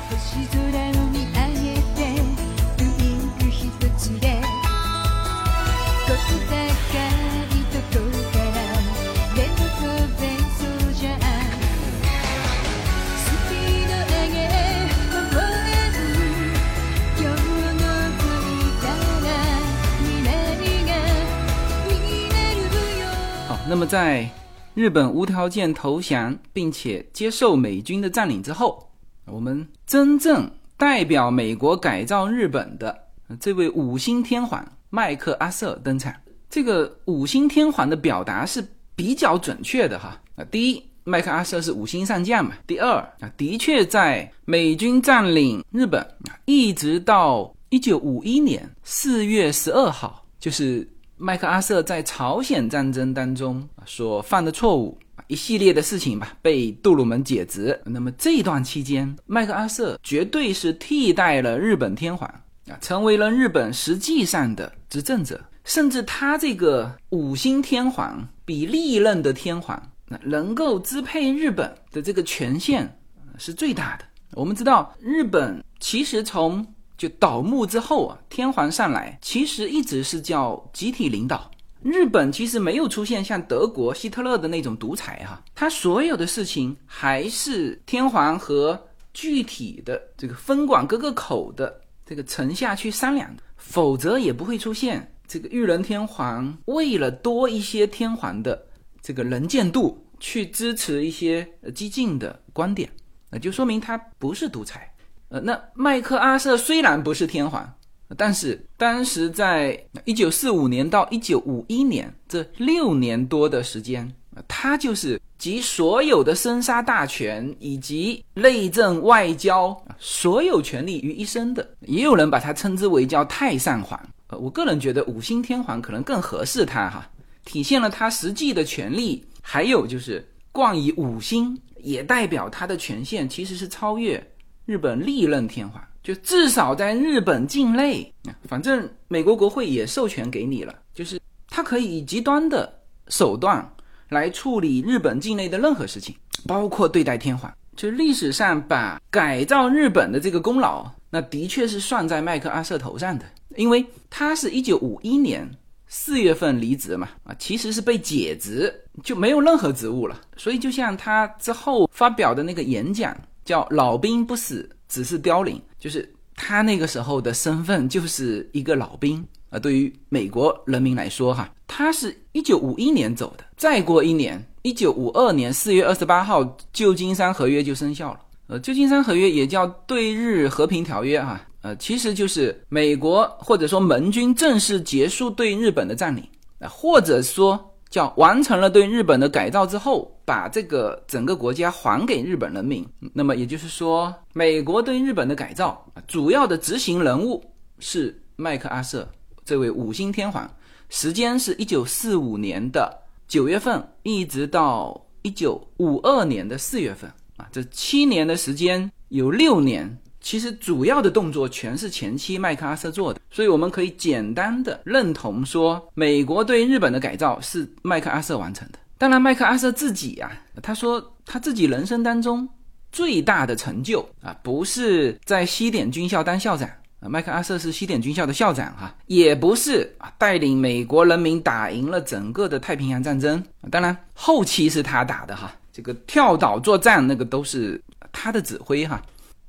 好，那么在。日本无条件投降，并且接受美军的占领之后，我们真正代表美国改造日本的这位五星天皇麦克阿瑟登场。这个五星天皇的表达是比较准确的哈。啊，第一，麦克阿瑟是五星上将嘛。第二，啊，的确在美军占领日本一直到一九五一年四月十二号，就是。麦克阿瑟在朝鲜战争当中所犯的错误一系列的事情吧，被杜鲁门解职。那么这段期间，麦克阿瑟绝对是替代了日本天皇啊，成为了日本实际上的执政者。甚至他这个五星天皇比历任的天皇那能够支配日本的这个权限是最大的。我们知道，日本其实从就倒幕之后啊，天皇上来其实一直是叫集体领导。日本其实没有出现像德国希特勒的那种独裁哈，他所有的事情还是天皇和具体的这个分管各个口的这个臣下去商量，否则也不会出现这个裕仁天皇为了多一些天皇的这个能见度去支持一些激进的观点，那就说明他不是独裁。呃，那麦克阿瑟虽然不是天皇，但是当时在一九四五年到一九五一年这六年多的时间，他就是集所有的生杀大权以及内政外交所有权力于一身的。也有人把他称之为叫太上皇。呃，我个人觉得五星天皇可能更合适他哈，体现了他实际的权力。还有就是冠以五星，也代表他的权限其实是超越。日本历任天皇，就至少在日本境内，反正美国国会也授权给你了，就是他可以以极端的手段来处理日本境内的任何事情，包括对待天皇。就历史上把改造日本的这个功劳，那的确是算在麦克阿瑟头上的，因为他是一九五一年四月份离职嘛，啊，其实是被解职，就没有任何职务了。所以就像他之后发表的那个演讲，叫“老兵不死，只是凋零”，就是他那个时候的身份就是一个老兵啊。对于美国人民来说，哈，他是一九五一年走的，再过一年。一九五二年四月二十八号，旧金山合约就生效了。呃，旧金山合约也叫对日和平条约，哈，呃，其实就是美国或者说盟军正式结束对日本的占领，啊，或者说叫完成了对日本的改造之后，把这个整个国家还给日本人民。那么也就是说，美国对日本的改造主要的执行人物是麦克阿瑟这位五星天皇，时间是一九四五年的。九月份一直到一九五二年的四月份啊，这七年的时间有六年，其实主要的动作全是前期麦克阿瑟做的，所以我们可以简单的认同说，美国对日本的改造是麦克阿瑟完成的。当然，麦克阿瑟自己啊，他说他自己人生当中最大的成就啊，不是在西点军校当校长啊。麦克阿瑟是西点军校的校长，哈，也不是啊，带领美国人民打赢了整个的太平洋战争。当然，后期是他打的，哈，这个跳岛作战那个都是他的指挥，哈。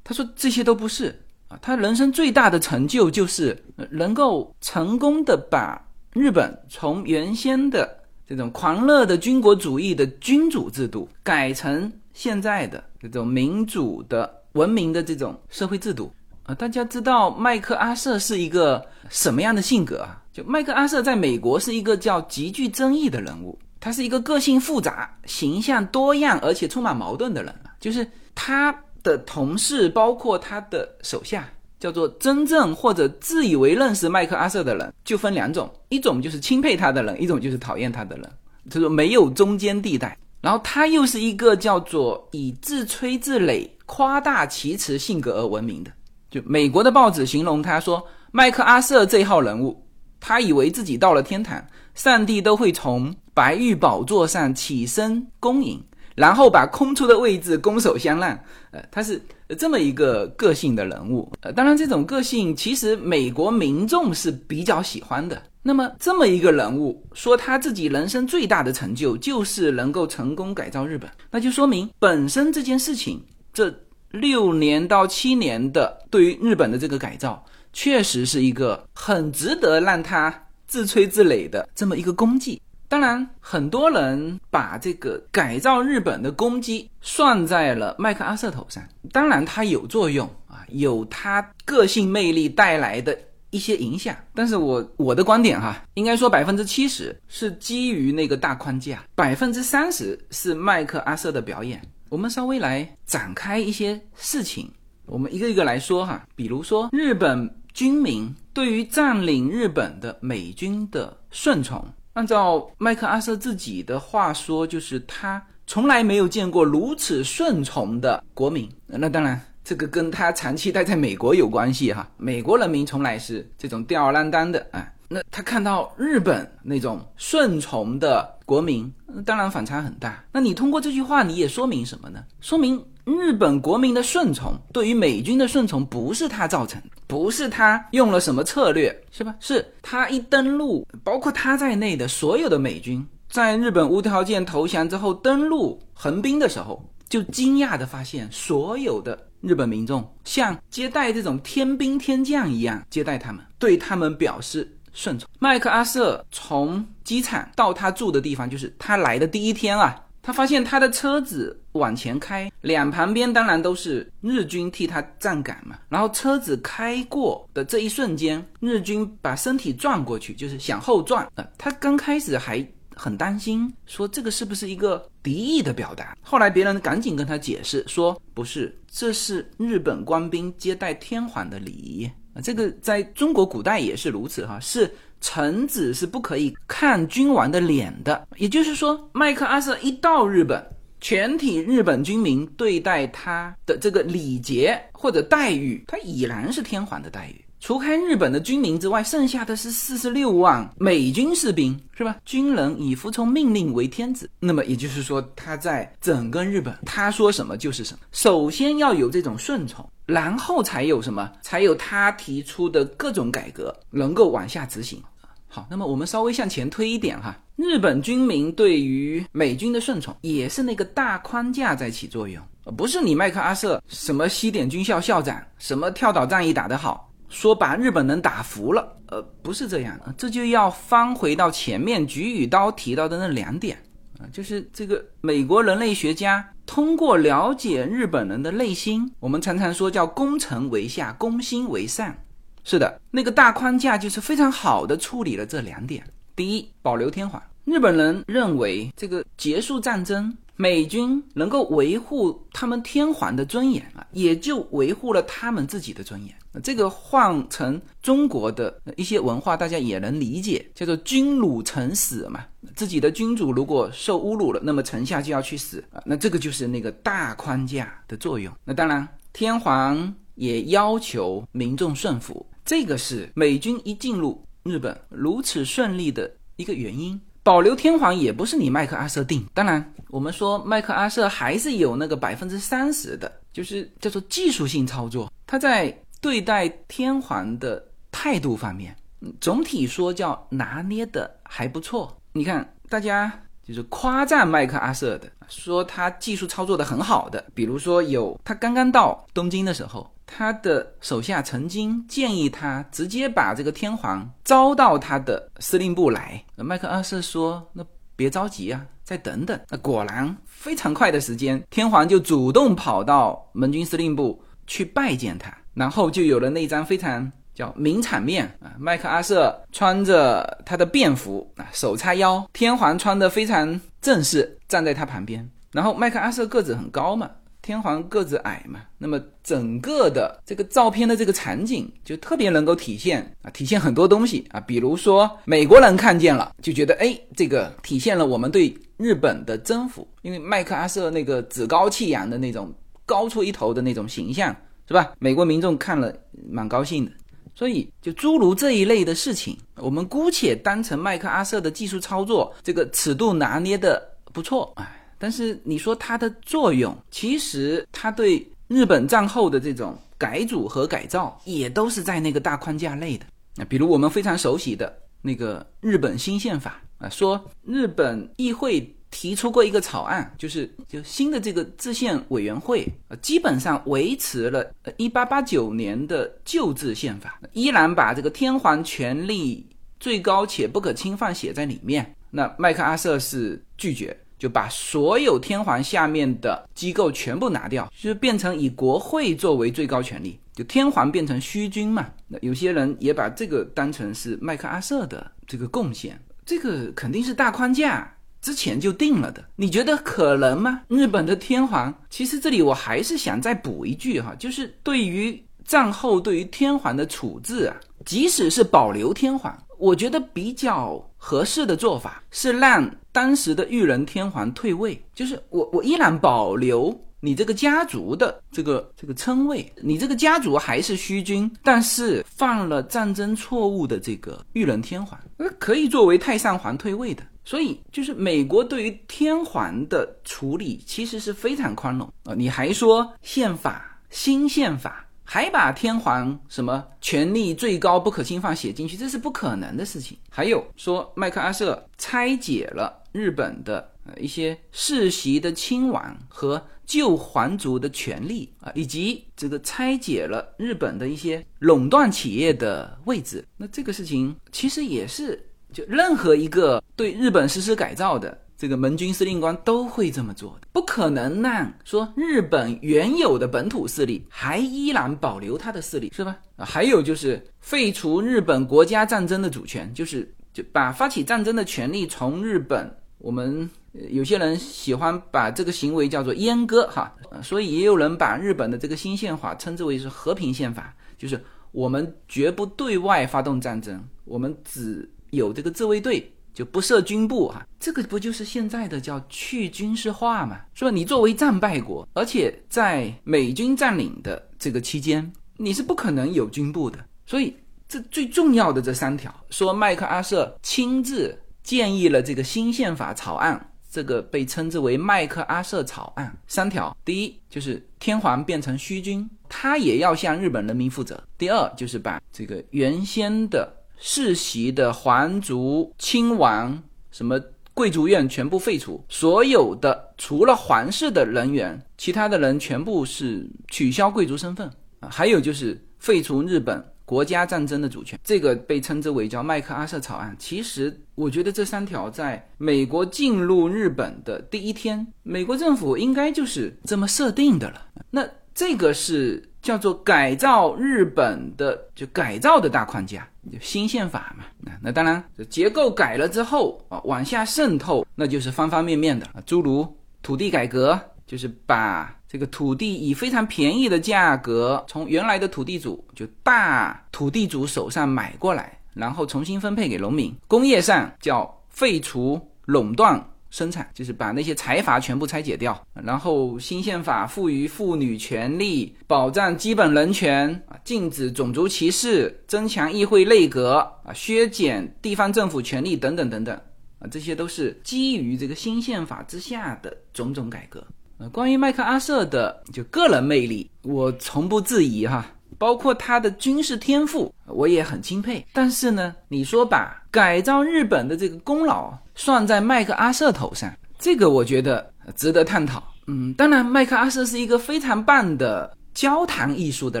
他说这些都不是啊，他人生最大的成就就是能够成功的把日本从原先的这种狂热的军国主义的君主制度改成现在的这种民主的文明的这种社会制度啊。大家知道麦克阿瑟是一个什么样的性格啊？就麦克阿瑟在美国是一个叫极具争议的人物，他是一个个性复杂、形象多样而且充满矛盾的人。就是他的同事，包括他的手下，叫做真正或者自以为认识麦克阿瑟的人，就分两种：一种就是钦佩他的人，一种就是讨厌他的人。他说没有中间地带。然后他又是一个叫做以自吹自擂、夸大其词性格而闻名的。就美国的报纸形容他说，麦克阿瑟这号人物，他以为自己到了天堂，上帝都会从白玉宝座上起身恭迎，然后把空出的位置拱手相让。呃，他是这么一个个性的人物。呃，当然这种个性其实美国民众是比较喜欢的。那么这么一个人物说他自己人生最大的成就就是能够成功改造日本，那就说明本身这件事情这。六年到七年的对于日本的这个改造，确实是一个很值得让他自吹自擂的这么一个功绩。当然，很多人把这个改造日本的功绩算在了麦克阿瑟头上。当然，他有作用啊，有他个性魅力带来的一些影响。但是我我的观点哈，应该说百分之七十是基于那个大框架，百分之三十是麦克阿瑟的表演。我们稍微来展开一些事情，我们一个一个来说哈。比如说，日本军民对于占领日本的美军的顺从，按照麦克阿瑟自己的话说，就是他从来没有见过如此顺从的国民。那当然，这个跟他长期待在美国有关系哈。美国人民从来是这种吊儿郎当的啊。那他看到日本那种顺从的国民，当然反差很大。那你通过这句话，你也说明什么呢？说明日本国民的顺从，对于美军的顺从，不是他造成，不是他用了什么策略，是吧？是他一登陆，包括他在内的所有的美军，在日本无条件投降之后登陆横滨的时候，就惊讶的发现，所有的日本民众像接待这种天兵天将一样接待他们，对他们表示。顺从麦克阿瑟从机场到他住的地方，就是他来的第一天啊，他发现他的车子往前开，两旁边当然都是日军替他站岗嘛。然后车子开过的这一瞬间，日军把身体转过去，就是向后转。呃，他刚开始还很担心，说这个是不是一个敌意的表达？后来别人赶紧跟他解释说，不是，这是日本官兵接待天皇的礼仪。啊，这个在中国古代也是如此哈，是臣子是不可以看君王的脸的。也就是说，麦克阿瑟一到日本，全体日本军民对待他的这个礼节或者待遇，他已然是天皇的待遇。除开日本的军民之外，剩下的是四十六万美军士兵，是吧？军人以服从命令为天子。那么也就是说，他在整个日本，他说什么就是什么。首先要有这种顺从，然后才有什么，才有他提出的各种改革能够往下执行。好，那么我们稍微向前推一点哈，日本军民对于美军的顺从，也是那个大框架在起作用，不是你麦克阿瑟什么西点军校校长，什么跳岛战役打得好。说把日本人打服了，呃，不是这样的，这就要翻回到前面菊与刀提到的那两点啊，就是这个美国人类学家通过了解日本人的内心，我们常常说叫攻城为下，攻心为上。是的，那个大框架就是非常好的处理了这两点。第一，保留天皇，日本人认为这个结束战争。美军能够维护他们天皇的尊严啊，也就维护了他们自己的尊严。这个换成中国的一些文化，大家也能理解，叫做“君辱臣死”嘛。自己的君主如果受侮辱了，那么臣下就要去死啊。那这个就是那个大框架的作用。那当然，天皇也要求民众顺服，这个是美军一进入日本如此顺利的一个原因。保留天皇也不是你麦克阿瑟定，当然，我们说麦克阿瑟还是有那个百分之三十的，就是叫做技术性操作。他在对待天皇的态度方面，总体说叫拿捏的还不错。你看，大家就是夸赞麦克阿瑟的，说他技术操作的很好的，比如说有他刚刚到东京的时候。他的手下曾经建议他直接把这个天皇招到他的司令部来。麦克阿瑟说：“那别着急啊，再等等。”那果然非常快的时间，天皇就主动跑到盟军司令部去拜见他，然后就有了那张非常叫名场面啊。麦克阿瑟穿着他的便服啊，手叉腰，天皇穿的非常正式，站在他旁边。然后麦克阿瑟个子很高嘛。天皇个子矮嘛，那么整个的这个照片的这个场景就特别能够体现啊，体现很多东西啊，比如说美国人看见了就觉得，哎，这个体现了我们对日本的征服，因为麦克阿瑟那个趾高气扬的那种高出一头的那种形象，是吧？美国民众看了蛮高兴的，所以就诸如这一类的事情，我们姑且当成麦克阿瑟的技术操作，这个尺度拿捏的不错，哎。但是你说它的作用，其实它对日本战后的这种改组和改造，也都是在那个大框架内的。那比如我们非常熟悉的那个日本新宪法啊，说日本议会提出过一个草案，就是就新的这个制宪委员会，呃，基本上维持了一八八九年的旧制宪法，依然把这个天皇权力最高且不可侵犯写在里面。那麦克阿瑟是拒绝。就把所有天皇下面的机构全部拿掉，就是变成以国会作为最高权力，就天皇变成虚君嘛。那有些人也把这个当成是麦克阿瑟的这个贡献，这个肯定是大框架之前就定了的。你觉得可能吗？日本的天皇，其实这里我还是想再补一句哈，就是对于战后对于天皇的处置啊，即使是保留天皇。我觉得比较合适的做法是让当时的裕仁天皇退位，就是我我依然保留你这个家族的这个这个称谓，你这个家族还是虚君，但是犯了战争错误的这个裕仁天皇，那可以作为太上皇退位的。所以就是美国对于天皇的处理其实是非常宽容啊，你还说宪法新宪法。还把天皇什么权力最高不可侵犯写进去，这是不可能的事情。还有说麦克阿瑟拆解了日本的呃一些世袭的亲王和旧皇族的权利啊，以及这个拆解了日本的一些垄断企业的位置。那这个事情其实也是就任何一个对日本实施改造的。这个盟军司令官都会这么做的，不可能让说日本原有的本土势力还依然保留他的势力，是吧？还有就是废除日本国家战争的主权，就是就把发起战争的权利从日本，我们有些人喜欢把这个行为叫做阉割哈，所以也有人把日本的这个新宪法称之为是和平宪法，就是我们绝不对外发动战争，我们只有这个自卫队。就不设军部哈，这个不就是现在的叫去军事化嘛？是吧？你作为战败国，而且在美军占领的这个期间，你是不可能有军部的。所以这最重要的这三条，说麦克阿瑟亲自建议了这个新宪法草案，这个被称之为麦克阿瑟草案。三条，第一就是天皇变成虚君，他也要向日本人民负责；第二就是把这个原先的世袭的皇族亲王什么。贵族院全部废除，所有的除了皇室的人员，其他的人全部是取消贵族身份啊。还有就是废除日本国家战争的主权，这个被称之为叫麦克阿瑟草案。其实我觉得这三条在美国进入日本的第一天，美国政府应该就是这么设定的了。那这个是。叫做改造日本的，就改造的大框架，就新宪法嘛。那那当然，结构改了之后啊，往下渗透，那就是方方面面的啊，诸如土地改革，就是把这个土地以非常便宜的价格从原来的土地主就大土地主手上买过来，然后重新分配给农民。工业上叫废除垄断。生产就是把那些财阀全部拆解掉，然后新宪法赋予妇女权利，保障基本人权啊，禁止种族歧视，增强议会内阁啊，削减地方政府权力等等等等啊，这些都是基于这个新宪法之下的种种改革。关于麦克阿瑟的就个人魅力，我从不质疑哈。包括他的军事天赋，我也很钦佩。但是呢，你说把改造日本的这个功劳算在麦克阿瑟头上，这个我觉得值得探讨。嗯，当然，麦克阿瑟是一个非常棒的交谈艺术的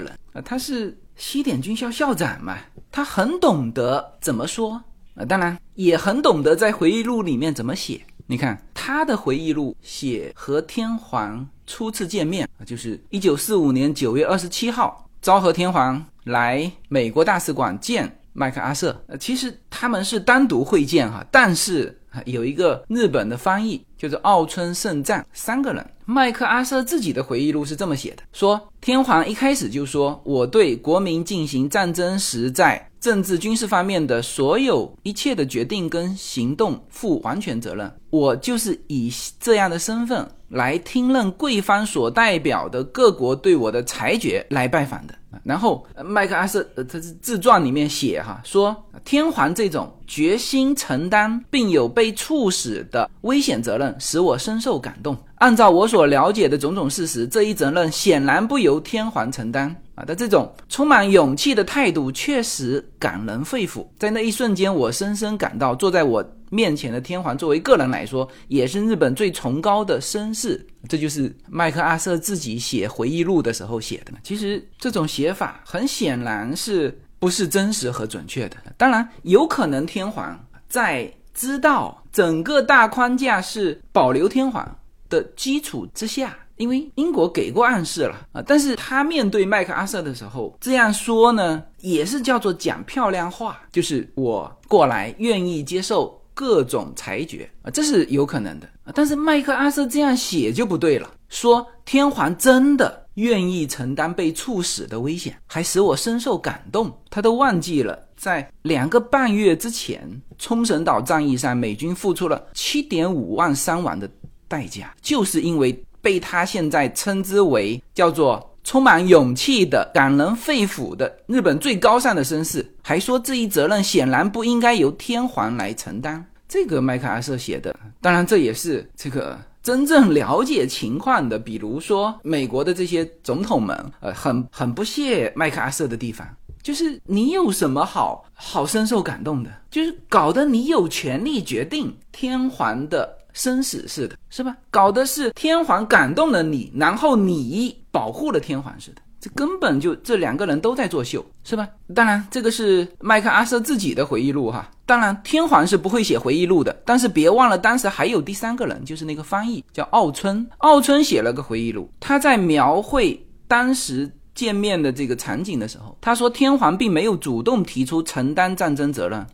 人啊，他是西点军校校长嘛，他很懂得怎么说啊，当然也很懂得在回忆录里面怎么写。你看他的回忆录写和天皇初次见面，就是一九四五年九月二十七号。昭和天皇来美国大使馆见麦克阿瑟，呃，其实他们是单独会见哈，但是有一个日本的翻译，就是奥村胜赞，三个人。麦克阿瑟自己的回忆录是这么写的：说天皇一开始就说，我对国民进行战争时在政治军事方面的所有一切的决定跟行动负完全责任，我就是以这样的身份。来听任贵方所代表的各国对我的裁决来拜访的。然后麦克阿瑟，他是自传里面写哈，说天皇这种决心承担并有被处死的危险责任，使我深受感动。按照我所了解的种种事实，这一责任显然不由天皇承担啊。但这种充满勇气的态度确实感人肺腑。在那一瞬间，我深深感到坐在我。面前的天皇，作为个人来说，也是日本最崇高的绅士。这就是麦克阿瑟自己写回忆录的时候写的。其实这种写写法很显然是不是真实和准确的。当然，有可能天皇在知道整个大框架是保留天皇的基础之下，因为英国给过暗示了啊。但是他面对麦克阿瑟的时候这样说呢，也是叫做讲漂亮话，就是我过来愿意接受。各种裁决啊，这是有可能的但是麦克阿瑟这样写就不对了，说天皇真的愿意承担被处死的危险，还使我深受感动。他都忘记了，在两个半月之前，冲绳岛战役上，美军付出了七点五万伤亡的代价，就是因为被他现在称之为叫做。充满勇气的、感人肺腑的日本最高尚的绅士，还说这一责任显然不应该由天皇来承担。这个麦克阿瑟写的，当然这也是这个真正了解情况的，比如说美国的这些总统们，呃，很很不屑麦克阿瑟的地方，就是你有什么好好深受感动的，就是搞得你有权利决定天皇的。生死似的，是吧？搞的是天皇感动了你，然后你保护了天皇似的，这根本就这两个人都在作秀，是吧？当然，这个是麦克阿瑟自己的回忆录哈。当然，天皇是不会写回忆录的，但是别忘了，当时还有第三个人，就是那个翻译叫奥村。奥村写了个回忆录，他在描绘当时见面的这个场景的时候，他说天皇并没有主动提出承担战争责任。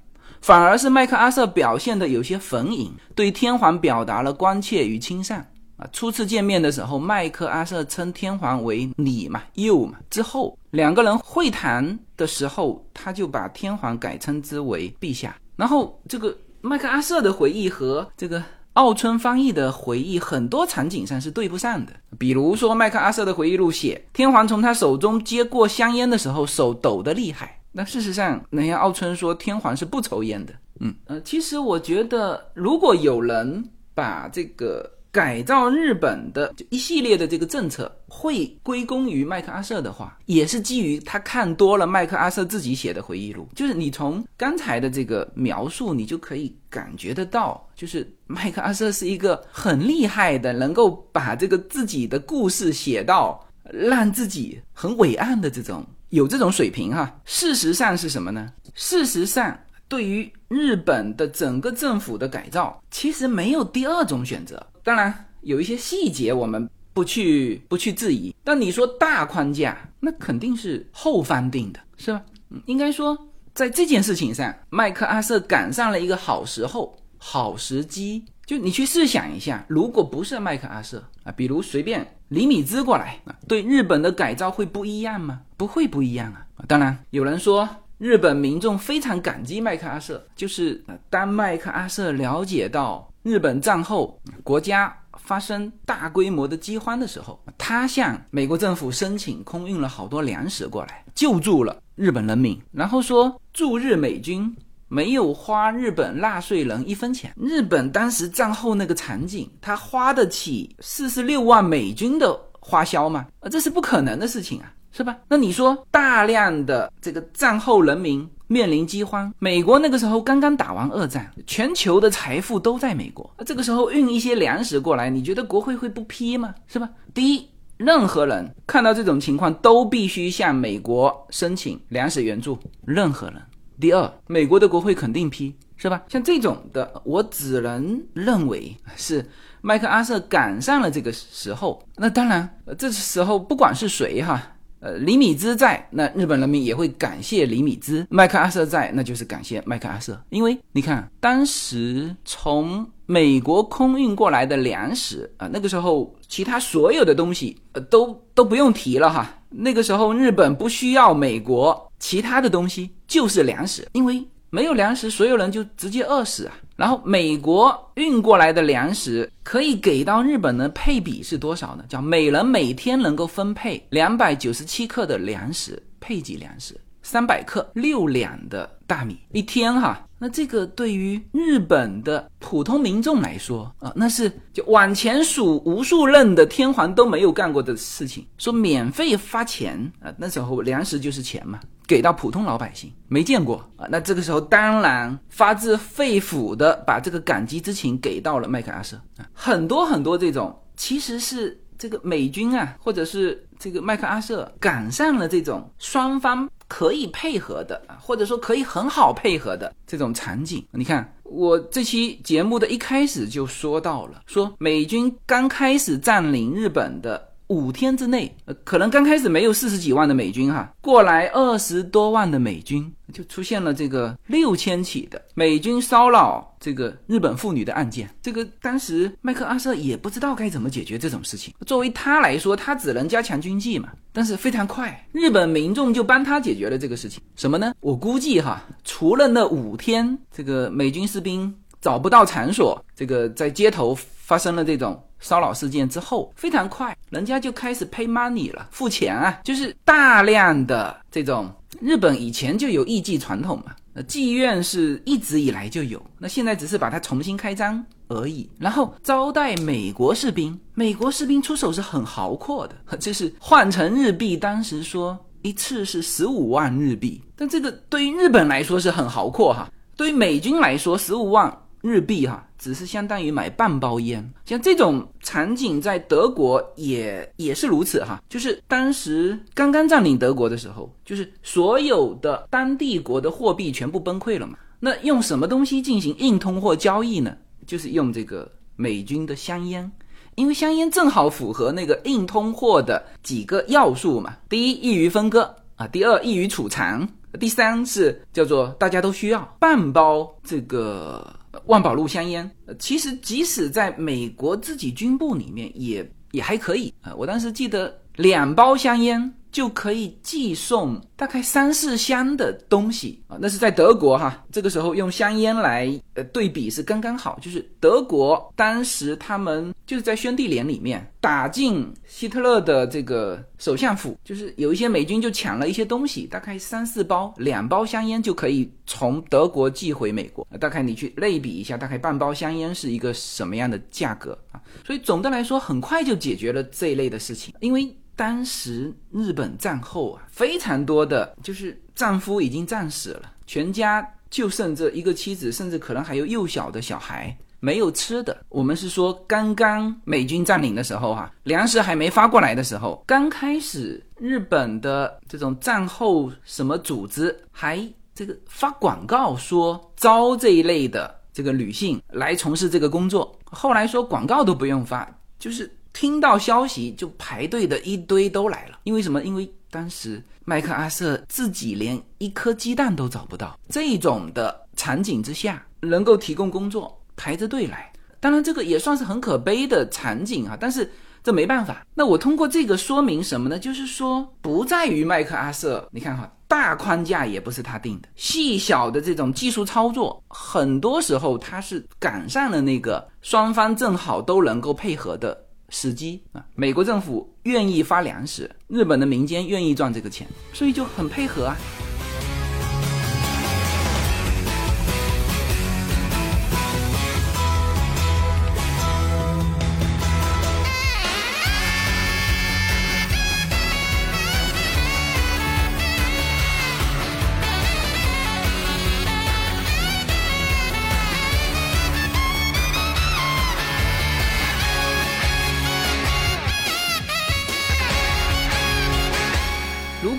反而是麦克阿瑟表现的有些逢迎，对天皇表达了关切与亲善啊。初次见面的时候，麦克阿瑟称天皇为你嘛，you 嘛。之后两个人会谈的时候，他就把天皇改称之为陛下。然后这个麦克阿瑟的回忆和这个奥村翻译的回忆，很多场景上是对不上的。比如说麦克阿瑟的回忆录写，天皇从他手中接过香烟的时候，手抖得厉害。那事实上，人家奥春说天皇是不抽烟的。嗯呃，其实我觉得，如果有人把这个改造日本的一系列的这个政策会归功于麦克阿瑟的话，也是基于他看多了麦克阿瑟自己写的回忆录。就是你从刚才的这个描述，你就可以感觉得到，就是麦克阿瑟是一个很厉害的，能够把这个自己的故事写到让自己很伟岸的这种有这种水平哈。事实上是什么呢？事实上。对于日本的整个政府的改造，其实没有第二种选择。当然，有一些细节我们不去不去质疑，但你说大框架，那肯定是后方定的，是吧？应该说，在这件事情上，麦克阿瑟赶上了一个好时候、好时机。就你去试想一下，如果不是麦克阿瑟啊，比如随便李米兹过来啊，对日本的改造会不一样吗？不会不一样啊。当然，有人说。日本民众非常感激麦克阿瑟，就是当麦克阿瑟了解到日本战后国家发生大规模的饥荒的时候，他向美国政府申请空运了好多粮食过来，救助了日本人民。然后说驻日美军没有花日本纳税人一分钱。日本当时战后那个场景，他花得起四十六万美军的花销吗？啊，这是不可能的事情啊！是吧？那你说大量的这个战后人民面临饥荒，美国那个时候刚刚打完二战，全球的财富都在美国，这个时候运一些粮食过来，你觉得国会会不批吗？是吧？第一，任何人看到这种情况都必须向美国申请粮食援助，任何人。第二，美国的国会肯定批，是吧？像这种的，我只能认为是麦克阿瑟赶上了这个时候。那当然，这时候不管是谁哈。呃，李米兹在，那日本人民也会感谢李米兹；麦克阿瑟在，那就是感谢麦克阿瑟。因为你看，当时从美国空运过来的粮食啊，那个时候其他所有的东西呃都都不用提了哈。那个时候日本不需要美国其他的东西，就是粮食，因为。没有粮食，所有人就直接饿死啊！然后美国运过来的粮食可以给到日本的配比是多少呢？叫每人每天能够分配两百九十七克的粮食，配给粮食三百克六两的大米一天哈。那这个对于日本的普通民众来说啊，那是就往前数无数任的天皇都没有干过的事情。说免费发钱啊，那时候粮食就是钱嘛。给到普通老百姓没见过啊，那这个时候当然发自肺腑的把这个感激之情给到了麦克阿瑟啊，很多很多这种其实是这个美军啊，或者是这个麦克阿瑟赶上了这种双方可以配合的啊，或者说可以很好配合的这种场景。你看我这期节目的一开始就说到了，说美军刚开始占领日本的。五天之内，可能刚开始没有四十几万的美军哈，过来二十多万的美军，就出现了这个六千起的美军骚扰这个日本妇女的案件。这个当时麦克阿瑟也不知道该怎么解决这种事情。作为他来说，他只能加强军纪嘛。但是非常快，日本民众就帮他解决了这个事情。什么呢？我估计哈，除了那五天，这个美军士兵找不到场所，这个在街头发生了这种。骚扰事件之后非常快，人家就开始 pay money 了，付钱啊，就是大量的这种日本以前就有艺妓传统嘛，妓院是一直以来就有，那现在只是把它重新开张而已。然后招待美国士兵，美国士兵出手是很豪阔的，就是换成日币，当时说一次是十五万日币，但这个对于日本来说是很豪阔哈，对于美军来说十五万。日币哈，只是相当于买半包烟。像这种场景在德国也也是如此哈，就是当时刚刚占领德国的时候，就是所有的当地国的货币全部崩溃了嘛。那用什么东西进行硬通货交易呢？就是用这个美军的香烟，因为香烟正好符合那个硬通货的几个要素嘛。第一，易于分割啊；第二，易于储藏；第三是叫做大家都需要半包这个。万宝路香烟，其实即使在美国自己军部里面也也还可以啊。我当时记得两包香烟就可以寄送大概三四箱的东西啊，那是在德国哈。这个时候用香烟来呃对比是刚刚好，就是德国当时他们就是在宣帝连里面打进希特勒的这个首相府，就是有一些美军就抢了一些东西，大概三四包，两包香烟就可以从德国寄回美国。大概你去类比一下，大概半包香烟是一个什么样的价格啊？所以总的来说，很快就解决了这一类的事情，因为。当时日本战后啊，非常多的就是丈夫已经战死了，全家就剩这一个妻子，甚至可能还有幼小的小孩没有吃的。我们是说，刚刚美军占领的时候哈，粮食还没发过来的时候，刚开始日本的这种战后什么组织还这个发广告说招这一类的这个女性来从事这个工作，后来说广告都不用发，就是。听到消息就排队的一堆都来了，因为什么？因为当时麦克阿瑟自己连一颗鸡蛋都找不到，这种的场景之下，能够提供工作，排着队来。当然，这个也算是很可悲的场景啊，但是这没办法。那我通过这个说明什么呢？就是说，不在于麦克阿瑟，你看哈，大框架也不是他定的，细小的这种技术操作，很多时候他是赶上了那个双方正好都能够配合的。时机啊，美国政府愿意发粮食，日本的民间愿意赚这个钱，所以就很配合啊。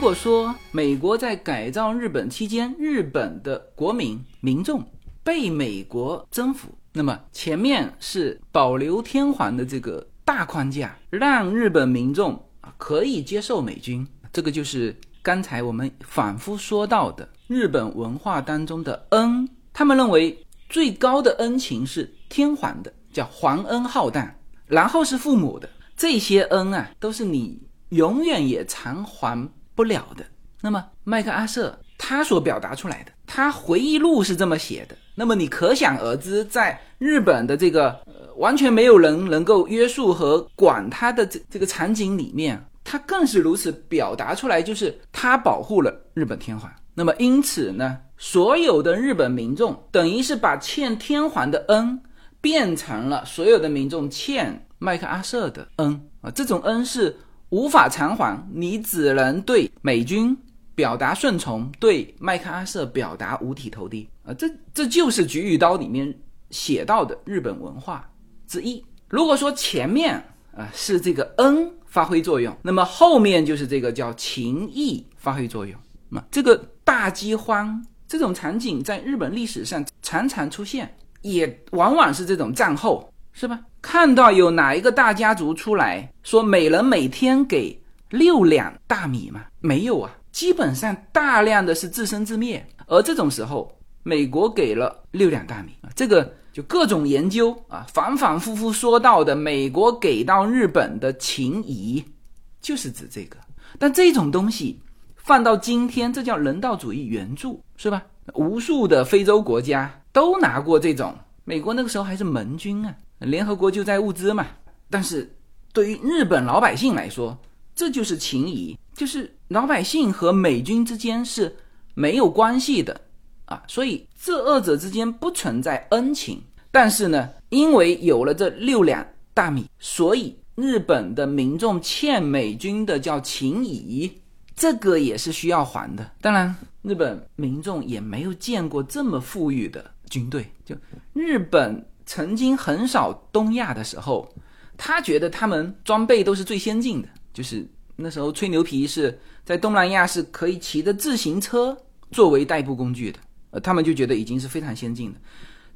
如果说美国在改造日本期间，日本的国民民众被美国征服，那么前面是保留天皇的这个大框架，让日本民众可以接受美军，这个就是刚才我们反复说到的日本文化当中的恩。他们认为最高的恩情是天皇的，叫皇恩浩荡，然后是父母的，这些恩啊都是你永远也偿还。不了的。那么麦克阿瑟他所表达出来的，他回忆录是这么写的。那么你可想而知，在日本的这个呃完全没有人能够约束和管他的这这个场景里面，他更是如此表达出来，就是他保护了日本天皇。那么因此呢，所有的日本民众等于是把欠天皇的恩变成了所有的民众欠麦克阿瑟的恩啊，这种恩是。无法偿还，你只能对美军表达顺从，对麦克阿瑟表达五体投地啊！这这就是《菊与刀》里面写到的日本文化之一。如果说前面啊是这个恩发挥作用，那么后面就是这个叫情义发挥作用。那这个大饥荒这种场景在日本历史上常常出现，也往往是这种战后。是吧？看到有哪一个大家族出来说每人每天给六两大米吗？没有啊，基本上大量的是自生自灭。而这种时候，美国给了六两大米啊，这个就各种研究啊，反反复复说到的美国给到日本的情谊，就是指这个。但这种东西放到今天，这叫人道主义援助，是吧？无数的非洲国家都拿过这种，美国那个时候还是盟军啊。联合国救灾物资嘛，但是对于日本老百姓来说，这就是情谊，就是老百姓和美军之间是没有关系的啊，所以这二者之间不存在恩情。但是呢，因为有了这六两大米，所以日本的民众欠美军的叫情谊，这个也是需要还的。当然，日本民众也没有见过这么富裕的军队，就日本。曾经横扫东亚的时候，他觉得他们装备都是最先进的，就是那时候吹牛皮是在东南亚是可以骑着自行车作为代步工具的，呃，他们就觉得已经是非常先进的。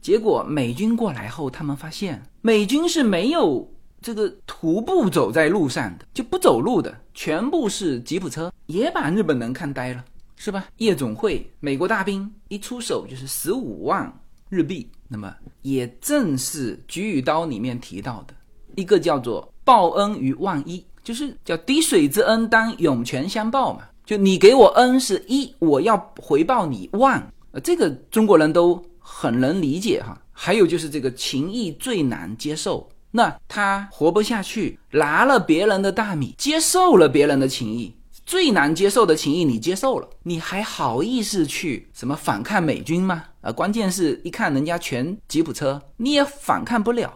结果美军过来后，他们发现美军是没有这个徒步走在路上的，就不走路的，全部是吉普车，也把日本人看呆了，是吧？夜总会美国大兵一出手就是十五万日币。那么，也正是《菊与刀》里面提到的一个叫做“报恩于万一”，就是叫滴水之恩当涌泉相报嘛。就你给我恩是一，我要回报你万，呃，这个中国人都很能理解哈。还有就是这个情义最难接受，那他活不下去，拿了别人的大米，接受了别人的情谊，最难接受的情谊你接受了，你还好意思去什么反抗美军吗？啊，关键是一看人家全吉普车，你也反抗不了，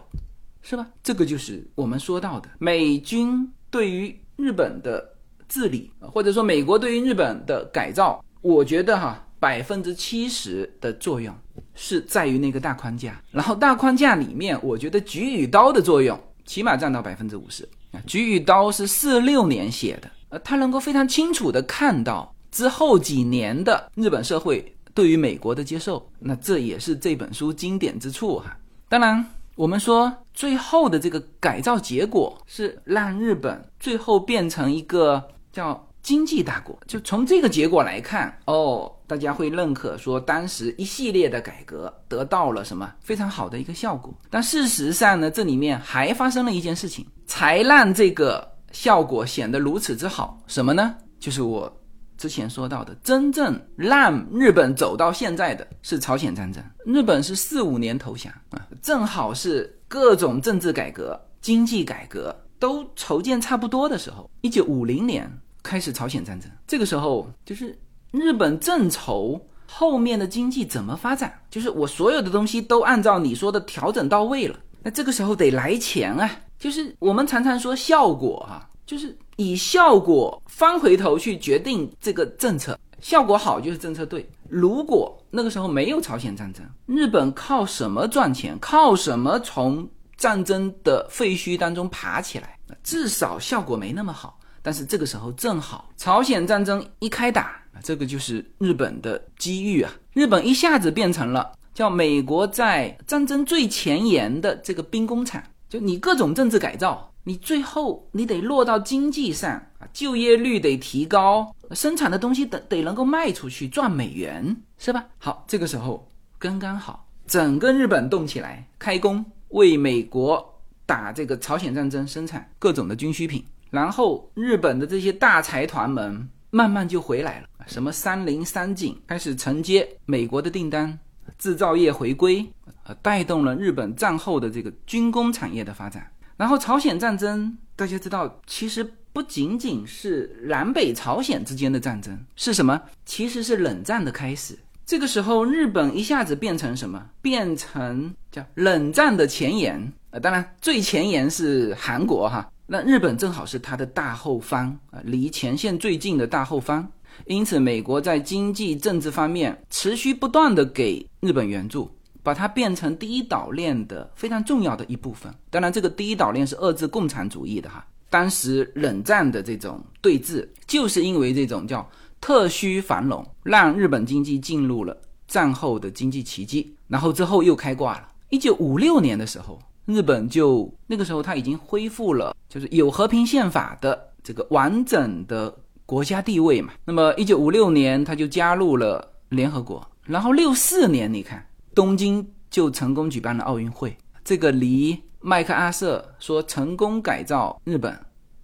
是吧？这个就是我们说到的美军对于日本的。治理，或者说美国对于日本的改造，我觉得哈，百分之七十的作用是在于那个大框架。然后大框架里面，我觉得《菊与刀》的作用起码占到百分之五十。啊，《菊与刀》是四六年写的，呃，他能够非常清楚的看到之后几年的日本社会对于美国的接受，那这也是这本书经典之处哈。当然，我们说最后的这个改造结果是让日本最后变成一个。叫经济大国，就从这个结果来看，哦，大家会认可说当时一系列的改革得到了什么非常好的一个效果。但事实上呢，这里面还发生了一件事情，才让这个效果显得如此之好。什么呢？就是我之前说到的，真正让日本走到现在的是朝鲜战争。日本是四五年投降啊，正好是各种政治改革、经济改革都筹建差不多的时候，一九五零年。开始朝鲜战争，这个时候就是日本正愁后面的经济怎么发展，就是我所有的东西都按照你说的调整到位了，那这个时候得来钱啊，就是我们常常说效果哈，就是以效果翻回头去决定这个政策，效果好就是政策对。如果那个时候没有朝鲜战争，日本靠什么赚钱？靠什么从战争的废墟当中爬起来？至少效果没那么好。但是这个时候正好朝鲜战争一开打，这个就是日本的机遇啊！日本一下子变成了叫美国在战争最前沿的这个兵工厂。就你各种政治改造，你最后你得落到经济上啊，就业率得提高，生产的东西得得能够卖出去赚美元，是吧？好，这个时候刚刚好，整个日本动起来，开工为美国打这个朝鲜战争，生产各种的军需品。然后日本的这些大财团们慢慢就回来了，什么三菱、三井开始承接美国的订单，制造业回归，呃，带动了日本战后的这个军工产业的发展。然后朝鲜战争，大家知道，其实不仅仅是南北朝鲜之间的战争，是什么？其实是冷战的开始。这个时候，日本一下子变成什么？变成叫冷战的前沿。呃，当然最前沿是韩国哈。那日本正好是它的大后方啊，离前线最近的大后方，因此美国在经济政治方面持续不断的给日本援助，把它变成第一岛链的非常重要的一部分。当然，这个第一岛链是遏制共产主义的哈。当时冷战的这种对峙，就是因为这种叫特需繁荣，让日本经济进入了战后的经济奇迹，然后之后又开挂了。一九五六年的时候。日本就那个时候，他已经恢复了，就是有和平宪法的这个完整的国家地位嘛。那么，一九五六年他就加入了联合国，然后六四年，你看东京就成功举办了奥运会。这个离麦克阿瑟说成功改造日本，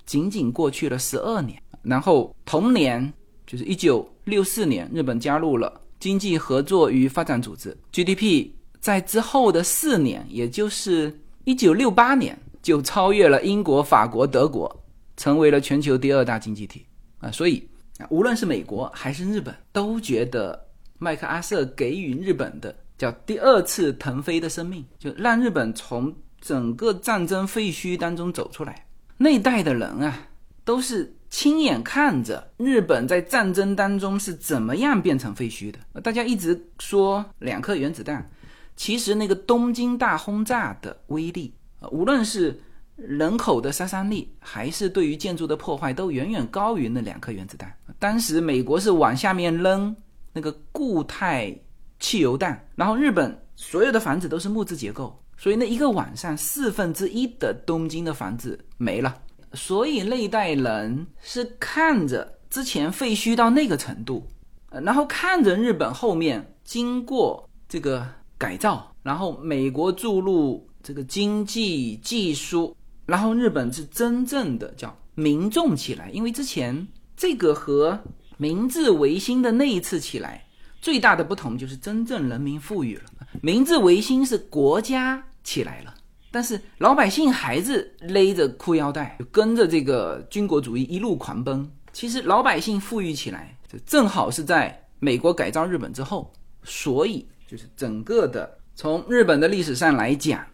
仅仅过去了十二年。然后同年，就是一九六四年，日本加入了经济合作与发展组织，GDP 在之后的四年，也就是。一九六八年就超越了英国、法国、德国，成为了全球第二大经济体啊！所以啊，无论是美国还是日本，都觉得麦克阿瑟给予日本的叫第二次腾飞的生命，就让日本从整个战争废墟当中走出来。那代的人啊，都是亲眼看着日本在战争当中是怎么样变成废墟的。大家一直说两颗原子弹。其实那个东京大轰炸的威力，无论是人口的杀伤力，还是对于建筑的破坏，都远远高于那两颗原子弹。当时美国是往下面扔那个固态汽油弹，然后日本所有的房子都是木质结构，所以那一个晚上四分之一的东京的房子没了。所以那一代人是看着之前废墟到那个程度，然后看着日本后面经过这个。改造，然后美国注入这个经济技术，然后日本是真正的叫民众起来，因为之前这个和明治维新的那一次起来最大的不同就是真正人民富裕了。明治维新是国家起来了，但是老百姓还是勒着裤腰带，就跟着这个军国主义一路狂奔。其实老百姓富裕起来，就正好是在美国改造日本之后，所以就是整个的从日本的历史上来讲，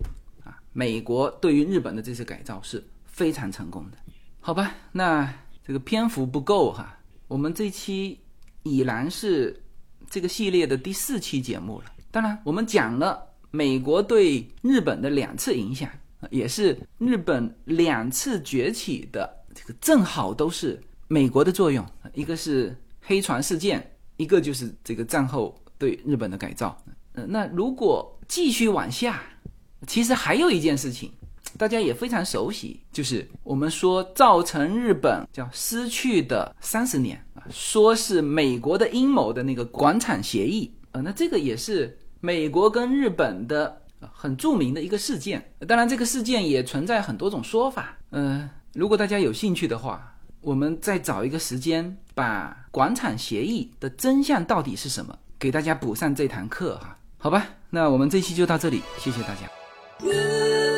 美国对于日本的这次改造是非常成功的。好吧，那这个篇幅不够哈，我们这期已然是这个系列的第四期节目了。当然，我们讲了美国对日本的两次影响，也是日本两次崛起的这个正好都是。美国的作用，一个是黑船事件，一个就是这个战后对日本的改造。呃，那如果继续往下，其实还有一件事情，大家也非常熟悉，就是我们说造成日本叫失去的三十年啊，说是美国的阴谋的那个广场协议。呃，那这个也是美国跟日本的很著名的一个事件。当然，这个事件也存在很多种说法。嗯，如果大家有兴趣的话。我们再找一个时间，把广场协议的真相到底是什么，给大家补上这堂课哈，好吧？那我们这期就到这里，谢谢大家。呜